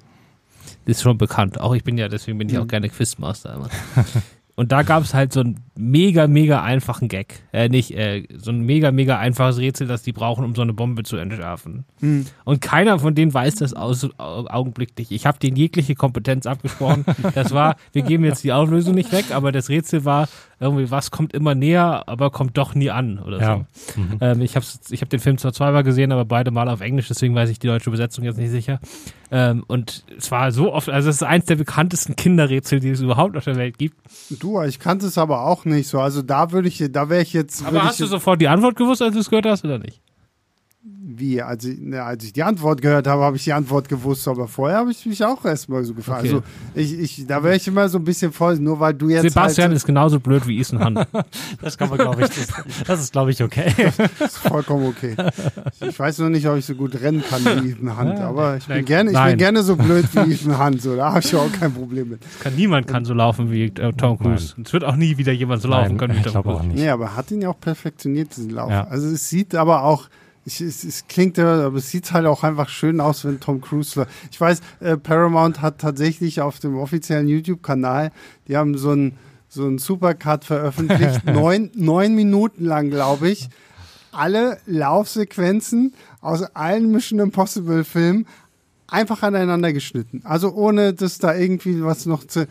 Ist schon bekannt. Auch ich bin ja, deswegen bin ich auch mhm. gerne Quizmaster. Und da gab es halt so einen mega, mega einfachen Gag. Äh, nicht, äh, so ein mega, mega einfaches Rätsel, das die brauchen, um so eine Bombe zu entschärfen. Mhm. Und keiner von denen weiß das aus, augenblicklich. Ich habe denen jegliche Kompetenz abgesprochen. Das war, wir geben jetzt die Auflösung nicht weg, aber das Rätsel war irgendwie, was kommt immer näher, aber kommt doch nie an oder ja. so. Mhm. Ähm, ich habe ich hab den Film zwar zweimal gesehen, aber beide Mal auf Englisch, deswegen weiß ich die deutsche Übersetzung jetzt nicht sicher. Ähm, und es war so oft, also es ist eins der bekanntesten Kinderrätsel, die es überhaupt auf der Welt gibt. Du, ich kannte es aber auch nicht so. Also da würde ich, da wäre ich jetzt. Aber hast du sofort die Antwort gewusst, als du es gehört hast, oder nicht? Wie, als ich, ne, als ich die Antwort gehört habe, habe ich die Antwort gewusst, aber vorher habe ich mich auch erstmal so gefragt. Okay. Also ich, ich, da wäre ich immer so ein bisschen voll, nur weil du jetzt. Sebastian halt, ist genauso blöd wie Ethan Hunt. das kann man, glaube ich, das, das ist, glaube ich, okay. das ist vollkommen okay. Ich weiß noch nicht, ob ich so gut rennen kann wie Ethan Hunt, aber ich bin gerne, ich bin gerne so blöd wie Ethan Hunt, so, da habe ich auch kein Problem mit. Kann, niemand kann so laufen wie äh, Tom Cruise. Es wird auch nie wieder jemand so laufen können wie Tom Cruise. Nee, aber hat ihn ja auch perfektioniert, diesen Lauf. Ja. Also es sieht aber auch, ich, es, es, klingt ja, aber es sieht halt auch einfach schön aus, wenn Tom Cruise. Ich weiß, äh, Paramount hat tatsächlich auf dem offiziellen YouTube-Kanal, die haben so ein so Supercut veröffentlicht, neun, neun Minuten lang, glaube ich, alle Laufsequenzen aus allen Mission Impossible Filmen einfach aneinander geschnitten. Also ohne, dass da irgendwie was noch zu.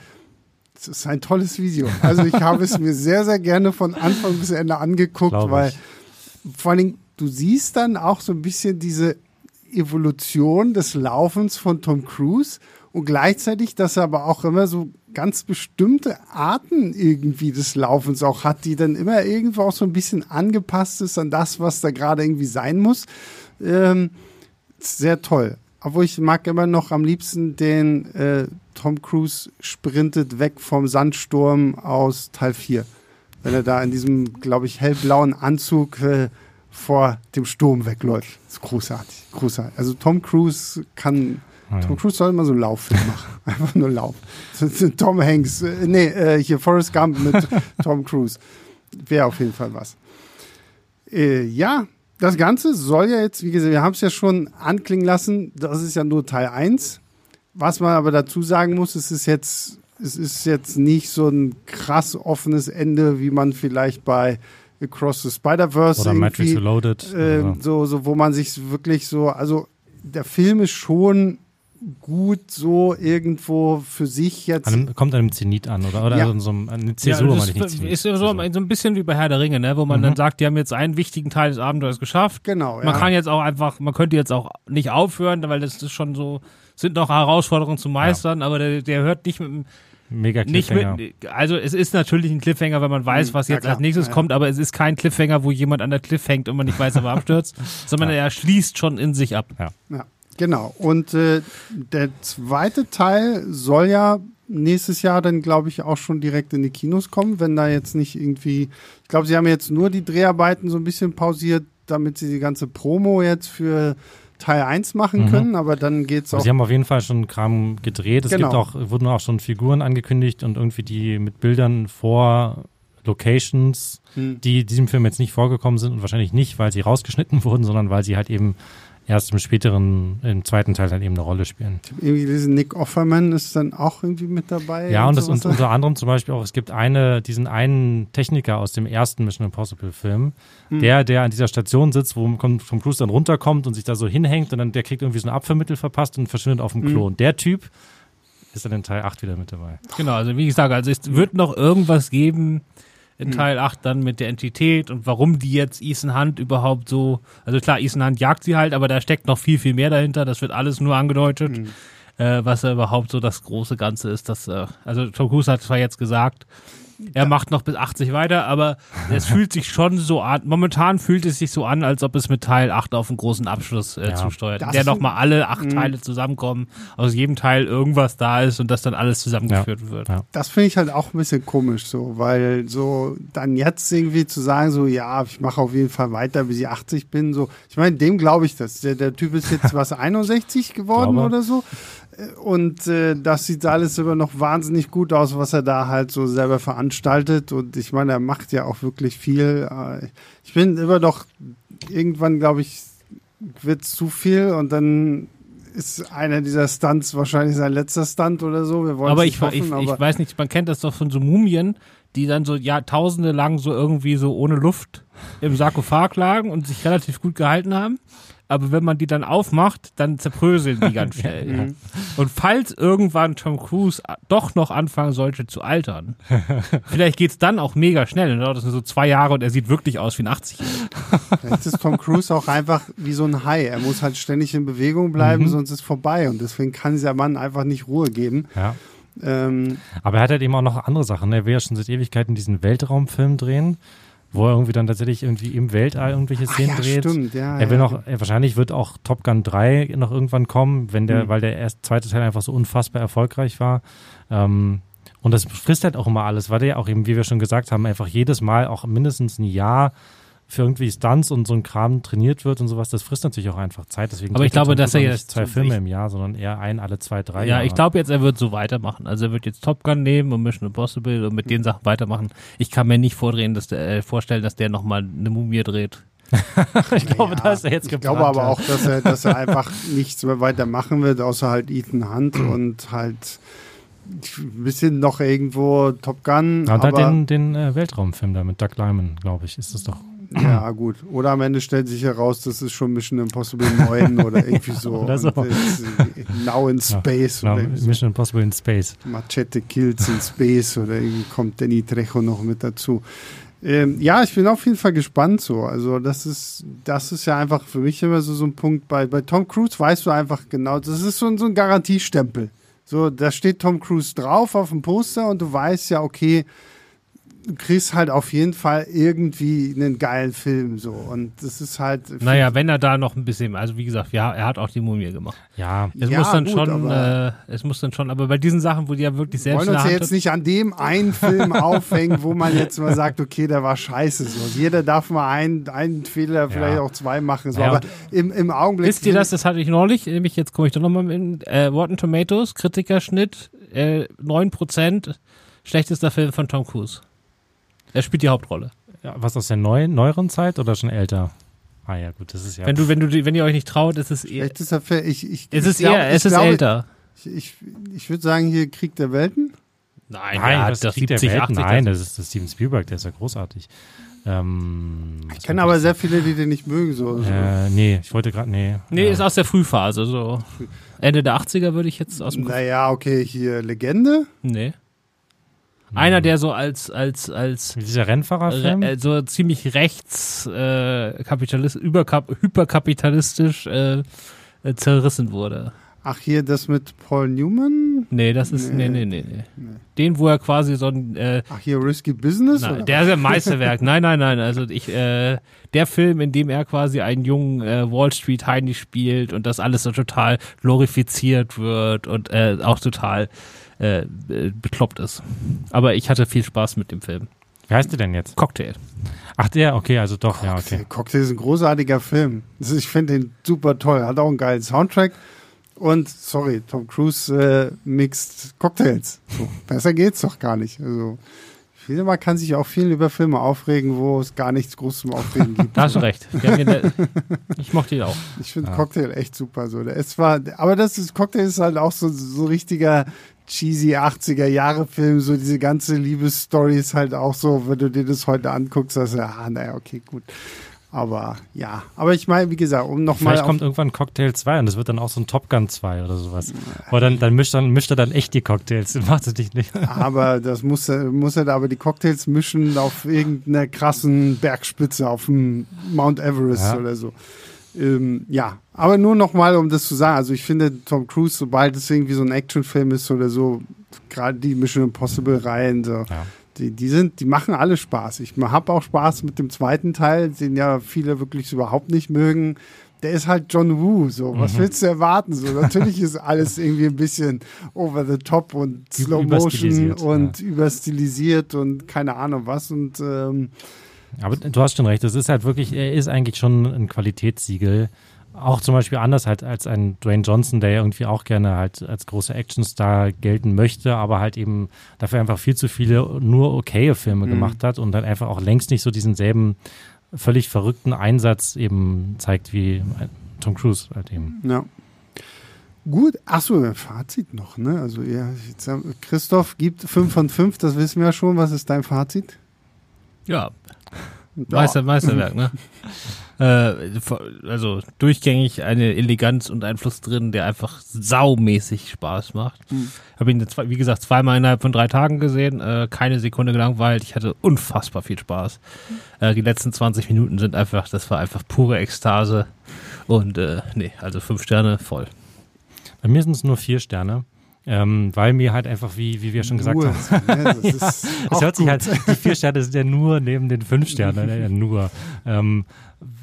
Das ist ein tolles Video. Also ich habe es mir sehr, sehr gerne von Anfang bis Ende angeguckt, weil vor allen Dingen du siehst dann auch so ein bisschen diese Evolution des Laufens von Tom Cruise und gleichzeitig, dass er aber auch immer so ganz bestimmte Arten irgendwie des Laufens auch hat, die dann immer irgendwo auch so ein bisschen angepasst ist an das, was da gerade irgendwie sein muss. Ähm, sehr toll. Obwohl ich mag immer noch am liebsten den äh, Tom Cruise sprintet weg vom Sandsturm aus Teil 4. Wenn er da in diesem, glaube ich, hellblauen Anzug äh, vor dem Sturm wegläuft. Das ist großartig. Großartig. Also Tom Cruise kann. Ja. Tom Cruise soll immer so einen Lauffilm machen. Einfach nur Lauf. Tom Hanks, äh, nee, äh, hier Forrest Gump mit Tom Cruise. Wäre auf jeden Fall was. Äh, ja, das Ganze soll ja jetzt, wie gesagt, wir haben es ja schon anklingen lassen, das ist ja nur Teil 1. Was man aber dazu sagen muss, es ist jetzt, es ist jetzt nicht so ein krass offenes Ende, wie man vielleicht bei Across the Spider-Verse. Oder Matrix Reloaded. Äh, so, so, wo man sich wirklich so, also der Film ist schon gut so irgendwo für sich jetzt. An, kommt an einem Zenit an, oder? Oder ja. so eine Zäsur, ja, das ist, nicht Zenit. Ist so, so ein bisschen wie bei Herr der Ringe, ne? wo man mhm. dann sagt, die haben jetzt einen wichtigen Teil des Abenteuers geschafft. Genau. Man ja. kann jetzt auch einfach, man könnte jetzt auch nicht aufhören, weil das ist schon so, sind noch Herausforderungen zu meistern, aber der, der hört nicht mit dem mega Nicht Cliffhanger. mit, also es ist natürlich ein Cliffhanger, wenn man weiß, Hm, was ja jetzt klar, als nächstes ja, ja. kommt, aber es ist kein Cliffhanger, wo jemand an der Cliff hängt und man nicht weiß, ob er abstürzt, sondern er schließt schon in sich ab. Ja, genau. Und äh, der zweite Teil soll ja nächstes Jahr dann, glaube ich, auch schon direkt in die Kinos kommen, wenn da jetzt nicht irgendwie, ich glaube, sie haben jetzt nur die Dreharbeiten so ein bisschen pausiert, damit sie die ganze Promo jetzt für Teil 1 machen Mhm. können, aber dann geht's Aber auch. sie haben auf jeden Fall schon Kram gedreht. Es Genau. gibt auch, wurden auch schon Figuren angekündigt und irgendwie die mit Bildern vor Locations, Hm. die diesem Film jetzt nicht vorgekommen sind und wahrscheinlich nicht, weil sie rausgeschnitten wurden, sondern weil sie halt eben erst im späteren, im zweiten Teil halt eben eine Rolle spielen. Ich hab irgendwie gelesen, Nick Offerman ist dann auch irgendwie mit dabei. Ja, und, das, sowas. und unter anderem zum Beispiel auch, es gibt eine, diesen einen Techniker aus dem ersten Mission Impossible Film, Hm. der, der an dieser Station sitzt, wo Tom Cruise dann runterkommt und sich da so hinhängt und dann der kriegt irgendwie so ein Abführmittel verpasst und verschwindet auf dem Klo. Mhm. Und der Typ ist dann in Teil 8 wieder mit dabei. Genau, also wie ich sage, also es wird noch irgendwas geben in Hm. Teil 8 dann mit der Entität und warum die jetzt Ethan Hunt überhaupt so, also klar, Ethan Hunt jagt sie halt, aber da steckt noch viel, viel mehr dahinter, das wird alles nur angedeutet, Hm. äh, was ja überhaupt so das große Ganze ist, dass, äh, also Tom Cruise hat zwar jetzt gesagt, er macht noch bis 80 weiter, aber es fühlt sich schon so an, momentan fühlt es sich so an, als ob es mit Teil 8 auf einen großen Abschluss äh, Ja, zusteuert, das der nochmal alle acht Mhm. Teile zusammenkommen, aus jedem Teil irgendwas da ist und das dann alles zusammengeführt wird. Ja. Das finde ich halt auch ein bisschen komisch so, weil so dann jetzt irgendwie zu sagen, so ja, ich mache auf jeden Fall weiter, bis ich 80 bin, so, ich meine, dem glaube ich das. Der, der Typ ist jetzt was 61 geworden Glaube. oder so. Und äh, das sieht alles immer noch wahnsinnig gut aus, was er da halt so selber veranstaltet. Und ich meine, er macht ja auch wirklich viel. Äh, Ich bin immer noch, irgendwann glaube ich, wird zu viel und dann ist einer dieser Stunts wahrscheinlich sein letzter Stunt oder so. Wir wollen aber ich, hoffen, ich, aber ich weiß nicht, man kennt das doch von so Mumien, die dann so Jahrtausende lang so irgendwie so ohne Luft im Sarkophag lagen und sich relativ gut gehalten haben. Aber wenn man die dann aufmacht, dann zerbröseln die ganz schnell. Mhm. Und falls irgendwann Tom Cruise doch noch anfangen sollte zu altern, vielleicht geht's dann auch mega schnell. Dann dauert das nur so zwei Jahre und er sieht wirklich aus wie ein 80 Vielleicht ist Tom Cruise auch einfach wie so ein Hai. Er muss halt ständig in Bewegung bleiben, Mhm. sonst ist vorbei. Und deswegen kann dieser Mann einfach nicht Ruhe geben. Ja. Ähm, Aber er hat halt eben auch noch andere Sachen. Er will ja schon seit Ewigkeiten diesen Weltraumfilm drehen, wo er irgendwie dann tatsächlich irgendwie im Weltall irgendwelche ach Szenen ja, dreht. stimmt. Ja, Er will ja. noch, er, wahrscheinlich wird auch Top Gun 3 noch irgendwann kommen, wenn der, Mhm. weil der erste, zweite Teil einfach so unfassbar erfolgreich war. Ähm, und das frisst halt auch immer alles, weil der ja auch eben, wie wir schon gesagt haben, einfach jedes Mal auch mindestens ein Jahr für irgendwie Stunts und so ein Kram trainiert wird und sowas. Das frisst natürlich auch einfach Zeit. Deswegen Aber ich glaube, dass Cruise er jetzt- zwei ich- Filme im Jahr, sondern eher ein alle zwei, drei Ja, Jahre. ich glaube jetzt, er wird so weitermachen. Also er wird jetzt Top Gun nehmen und Mission Impossible und mit den Sachen weitermachen. Ich kann mir nicht vordrehen, dass der, äh, vorstellen, dass der nochmal eine Mumie dreht. ich glaube, Ja, da ist er jetzt Ich geplant. glaube aber auch, dass er, dass er einfach nichts mehr weiter machen wird, außer halt Ethan Hunt und halt ein bisschen noch irgendwo Top Gun. Ja, und halt aber, den, den äh, Weltraumfilm da mit Doug Lyman, glaube ich, ist das doch. Ja, gut. Oder am Ende stellt sich heraus, das ist schon Mission Impossible 9 oder irgendwie so. Oder so. Now in Space. Genau, irgendwie so. Mission Impossible in Space. Machete Kills in Space oder irgendwie kommt Danny Trejo noch mit dazu. Ähm, ja, ich bin auf jeden Fall gespannt so. Also das ist, das ist ja einfach für mich immer so, so ein Punkt. Bei, bei Tom Cruise weißt du einfach genau, das ist so, ein- so ein Garantiestempel. So, da steht Tom Cruise drauf auf dem Poster und du weißt ja, okay, du kriegst halt auf jeden Fall irgendwie einen geilen Film so. Und das ist halt. Naja, wenn er da noch ein bisschen, also wie gesagt, ja, er hat auch die Mumie gemacht. Ja, Es Ja, muss dann gut, schon, aber- äh, es muss dann schon, aber bei diesen Sachen, wo die ja wirklich Wir selbst wollen in uns ja jetzt nicht an dem einen Film aufhängen, wo man jetzt mal sagt, okay, der war scheiße. So. Jeder darf mal einen, einen Fehler, vielleicht auch zwei machen. So. Ja, Aber im, im Augenblick. Wisst ihr das? Das hatte ich neulich, nämlich jetzt komme ich doch nochmal in äh, Rotten Tomatoes, Kritikerschnitt, äh, 9%, schlechtester Film von Tom Cruise. Er spielt die Hauptrolle. ja, was aus der neuen, neueren Zeit oder schon älter? Ah ja, gut, das ist ja. Wenn du, wenn du, wenn ihr euch nicht traut, ist es eher, Vielleicht ist er fair. Ich, ich, es ich ist glaub- eher, es ist glaube, älter. Ich, ich, ich würde sagen, hier Krieg der Welten. Nein, Nein, hat das doch Krieg der 70, Welt, 80. Nein, das ist das Steven Spielberg, der ist ja großartig. Ähm, Ich kenne aber sehr viele, die den nicht mögen. So. so. Äh, nee, ich wollte gerade, nee. Nee, ja. ist aus der Frühphase, so Ende der 80er würde ich jetzt aus dem. Naja, okay, hier Legende. Nee. Einer, der so als, als, als Dieser Rennfahrerfilm? Re- äh, so ziemlich rechts, äh, kapitalist, überkap hyperkapitalistisch äh, äh, zerrissen wurde. Ach, hier das mit Paul Newman? Nee, das ist, nee, nee, nee, nee. nee. Den, wo er quasi so ein, äh, Ach, hier Risky Business? Na, der ist ein Meisterwerk. nein, nein, nein. Also ich, äh, der Film, in dem er quasi einen jungen äh, Wall Street Heini spielt und das alles so total glorifiziert wird und äh, auch total äh, bekloppt ist. Aber ich hatte viel Spaß mit dem Film. Wie heißt der denn jetzt? Cocktail. Ach, der, okay, also doch, Cocktail, ja, okay. Cocktail ist ein großartiger Film. Ist, ich finde den super toll. Hat auch einen geilen Soundtrack. Und, sorry, Tom Cruise äh, mixt Cocktails. So, besser geht's doch gar nicht. Also, finde, man kann sich auch viel über Filme aufregen, wo es gar nichts groß zum Aufregen gibt. Da hast du recht. ich mochte ihn auch. Ich finde ja. Cocktail echt super. So, der ist zwar, aber das ist, Cocktail ist halt auch so, so richtiger cheesy 80er Jahre Film, so diese ganze Liebesstory ist halt auch so, wenn du dir das heute anguckst, sagst du, ah, naja, okay, gut. Aber ja, aber ich meine, wie gesagt, um nochmal. Vielleicht kommt irgendwann Cocktail 2 und das wird dann auch so ein Top Gun 2 oder sowas. Oder dann, dann, mischt, dann mischt er dann echt die Cocktails. Das macht es dich nicht. Aber das muss er, muss er da aber die Cocktails mischen auf irgendeiner krassen Bergspitze, auf dem Mount Everest ja. oder so. Ähm, ja, aber nur nochmal, um das zu sagen. Also ich finde Tom Cruise, sobald es irgendwie so ein Actionfilm ist oder so, gerade die Mission Impossible Reihen, so, ja die, die sind, die machen alle Spaß. Ich habe auch Spaß mit dem zweiten Teil, den ja viele wirklich überhaupt nicht mögen. Der ist halt John Woo, so. Was mhm. willst du erwarten? So, natürlich ist alles irgendwie ein bisschen over the top und Slow Motion und ja. überstilisiert und keine Ahnung was und, ähm, aber du hast schon recht, das ist halt wirklich, er ist eigentlich schon ein Qualitätssiegel auch zum Beispiel anders halt als ein Dwayne Johnson, der ja irgendwie auch gerne halt als großer Actionstar gelten möchte, aber halt eben dafür einfach viel zu viele nur okaye Filme mhm. gemacht hat und dann einfach auch längst nicht so diesen selben völlig verrückten Einsatz eben zeigt wie Tom Cruise halt eben. Ja. Gut, achso, Fazit noch, ne? Also ja, Christoph gibt 5 von 5, das wissen wir ja schon. Was ist dein Fazit? Ja, Meister, Meisterwerk, ne? äh, also durchgängig eine Eleganz und ein Fluss drin, der einfach saumäßig Spaß macht. Mhm. Habe ihn, jetzt, wie gesagt, zweimal innerhalb von drei Tagen gesehen, äh, keine Sekunde gelangweilt. Ich hatte unfassbar viel Spaß. Mhm. Äh, die letzten 20 Minuten sind einfach, das war einfach pure Ekstase. Und äh, nee, also fünf Sterne voll. Bei mir sind es nur vier Sterne. Ähm, weil mir halt einfach, wie, wie wir schon gesagt nur. haben, ja, das, das hört sich halt, die vier Sterne sind ja nur neben den fünf Sternen, ja, nur. Ähm,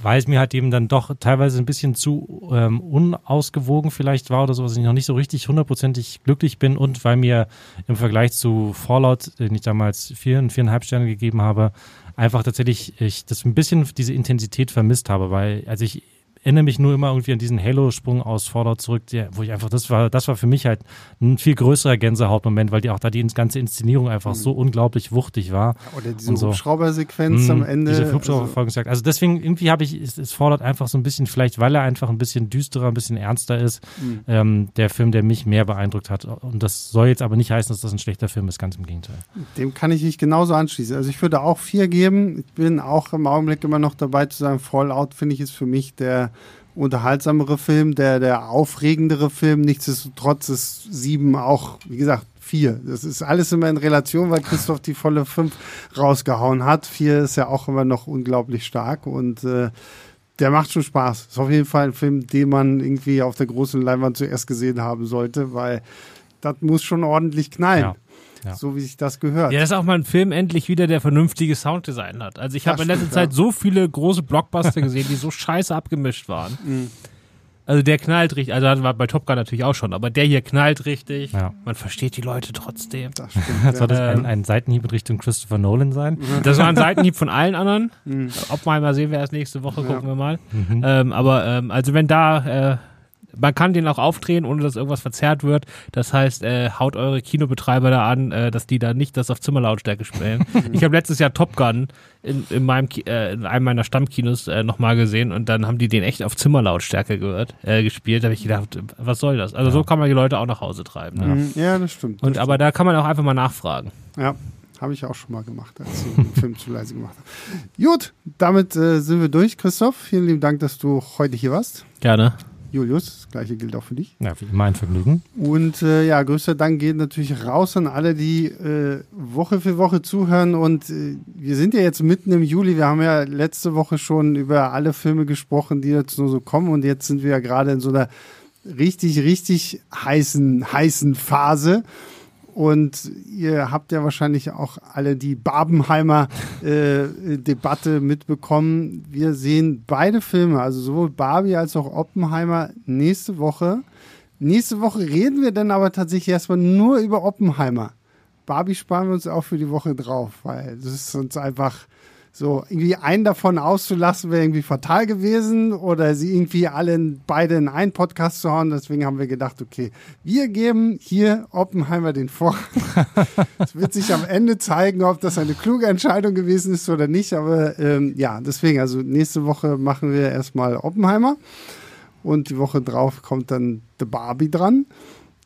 weil es mir halt eben dann doch teilweise ein bisschen zu ähm, unausgewogen vielleicht war oder so, dass ich noch nicht so richtig hundertprozentig glücklich bin und weil mir im Vergleich zu Fallout, den ich damals vier, viereinhalb Sterne gegeben habe, einfach tatsächlich ich das ein bisschen diese Intensität vermisst habe, weil als ich erinnere mich nur immer irgendwie an diesen Halo-Sprung aus Fallout zurück, der, wo ich einfach, das war, das war für mich halt ein viel größerer Gänsehautmoment, weil die auch da die ganze Inszenierung einfach mhm. so unglaublich wuchtig war. Oder diese so. Hubschrauber-Sequenz am mhm, Ende. Diese Hubschrauber-Folgen also, also deswegen, irgendwie habe ich, ist, ist Fallout einfach so ein bisschen, vielleicht weil er einfach ein bisschen düsterer, ein bisschen ernster ist, mhm. ähm, der Film, der mich mehr beeindruckt hat. Und das soll jetzt aber nicht heißen, dass das ein schlechter Film ist, ganz im Gegenteil. Dem kann ich mich genauso anschließen. Also ich würde auch vier geben. Ich bin auch im Augenblick immer noch dabei zu sagen, Fallout finde ich ist für mich der unterhaltsamere Film, der, der aufregendere Film. Nichtsdestotrotz ist sieben auch, wie gesagt, vier. Das ist alles immer in Relation, weil Christoph die volle fünf rausgehauen hat. Vier ist ja auch immer noch unglaublich stark und äh, der macht schon Spaß. Ist auf jeden Fall ein Film, den man irgendwie auf der großen Leinwand zuerst gesehen haben sollte, weil das muss schon ordentlich knallen. Ja. Ja. So wie sich das gehört. Ja, das ist auch mal ein Film endlich wieder, der vernünftiges Sounddesign hat. Also ich habe in letzter Zeit ja. so viele große Blockbuster gesehen, die so scheiße abgemischt waren. Mhm. Also der knallt richtig, also war bei Top Gun natürlich auch schon, aber der hier knallt richtig. Ja. Man versteht die Leute trotzdem. Das stimmt. Soll das ein, ein, Seitenhieb in Richtung Christopher Nolan sein? Mhm. Das war ein Seitenhieb von allen anderen. Mhm. Ob wir mal sehen wir erst nächste Woche, gucken ja. wir mal. Mhm. Ähm, aber ähm, also wenn da äh, man kann den auch aufdrehen, ohne dass irgendwas verzerrt wird. Das heißt, äh, haut eure Kinobetreiber da an, äh, dass die da nicht das auf Zimmerlautstärke spielen. ich habe letztes Jahr Top Gun in, in, meinem, äh, in einem meiner Stammkinos äh, nochmal gesehen und dann haben die den echt auf Zimmerlautstärke gehört, äh, gespielt. Da habe ich gedacht, was soll das? Also ja. so kann man die Leute auch nach Hause treiben. Ne? Mhm. Ja, das stimmt. Das und stimmt. aber da kann man auch einfach mal nachfragen. Ja. Habe ich auch schon mal gemacht, als ich den Film zu leise gemacht habe. Gut, damit äh, sind wir durch, Christoph. Vielen lieben Dank, dass du heute hier warst. Gerne. Julius, das gleiche gilt auch für dich. Ja, wie immer ein Vergnügen. Und äh, ja, größter Dank geht natürlich raus an alle, die äh, Woche für Woche zuhören. Und äh, wir sind ja jetzt mitten im Juli. Wir haben ja letzte Woche schon über alle Filme gesprochen, die jetzt nur so kommen. Und jetzt sind wir ja gerade in so einer richtig, richtig heißen, heißen Phase. Und ihr habt ja wahrscheinlich auch alle die Barbenheimer äh, Debatte mitbekommen. Wir sehen beide Filme, also sowohl Barbie als auch Oppenheimer, nächste Woche. Nächste Woche reden wir dann aber tatsächlich erstmal nur über Oppenheimer. Barbie sparen wir uns auch für die Woche drauf, weil das ist uns einfach so, irgendwie einen davon auszulassen, wäre irgendwie fatal gewesen oder sie irgendwie alle beide in einen Podcast zu hauen. Deswegen haben wir gedacht, okay, wir geben hier Oppenheimer den Vorrang. es wird sich am Ende zeigen, ob das eine kluge Entscheidung gewesen ist oder nicht. Aber ähm, ja, deswegen, also nächste Woche machen wir erstmal Oppenheimer und die Woche drauf kommt dann The Barbie dran.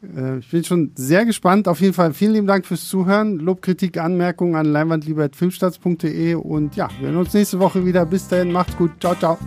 Äh, ich bin schon sehr gespannt. Auf jeden Fall vielen lieben Dank fürs Zuhören. Lob, Kritik, Anmerkungen an leinwandlieber.filmstarts.de und ja, wir sehen uns nächste Woche wieder. Bis dahin, macht's gut. Ciao, ciao.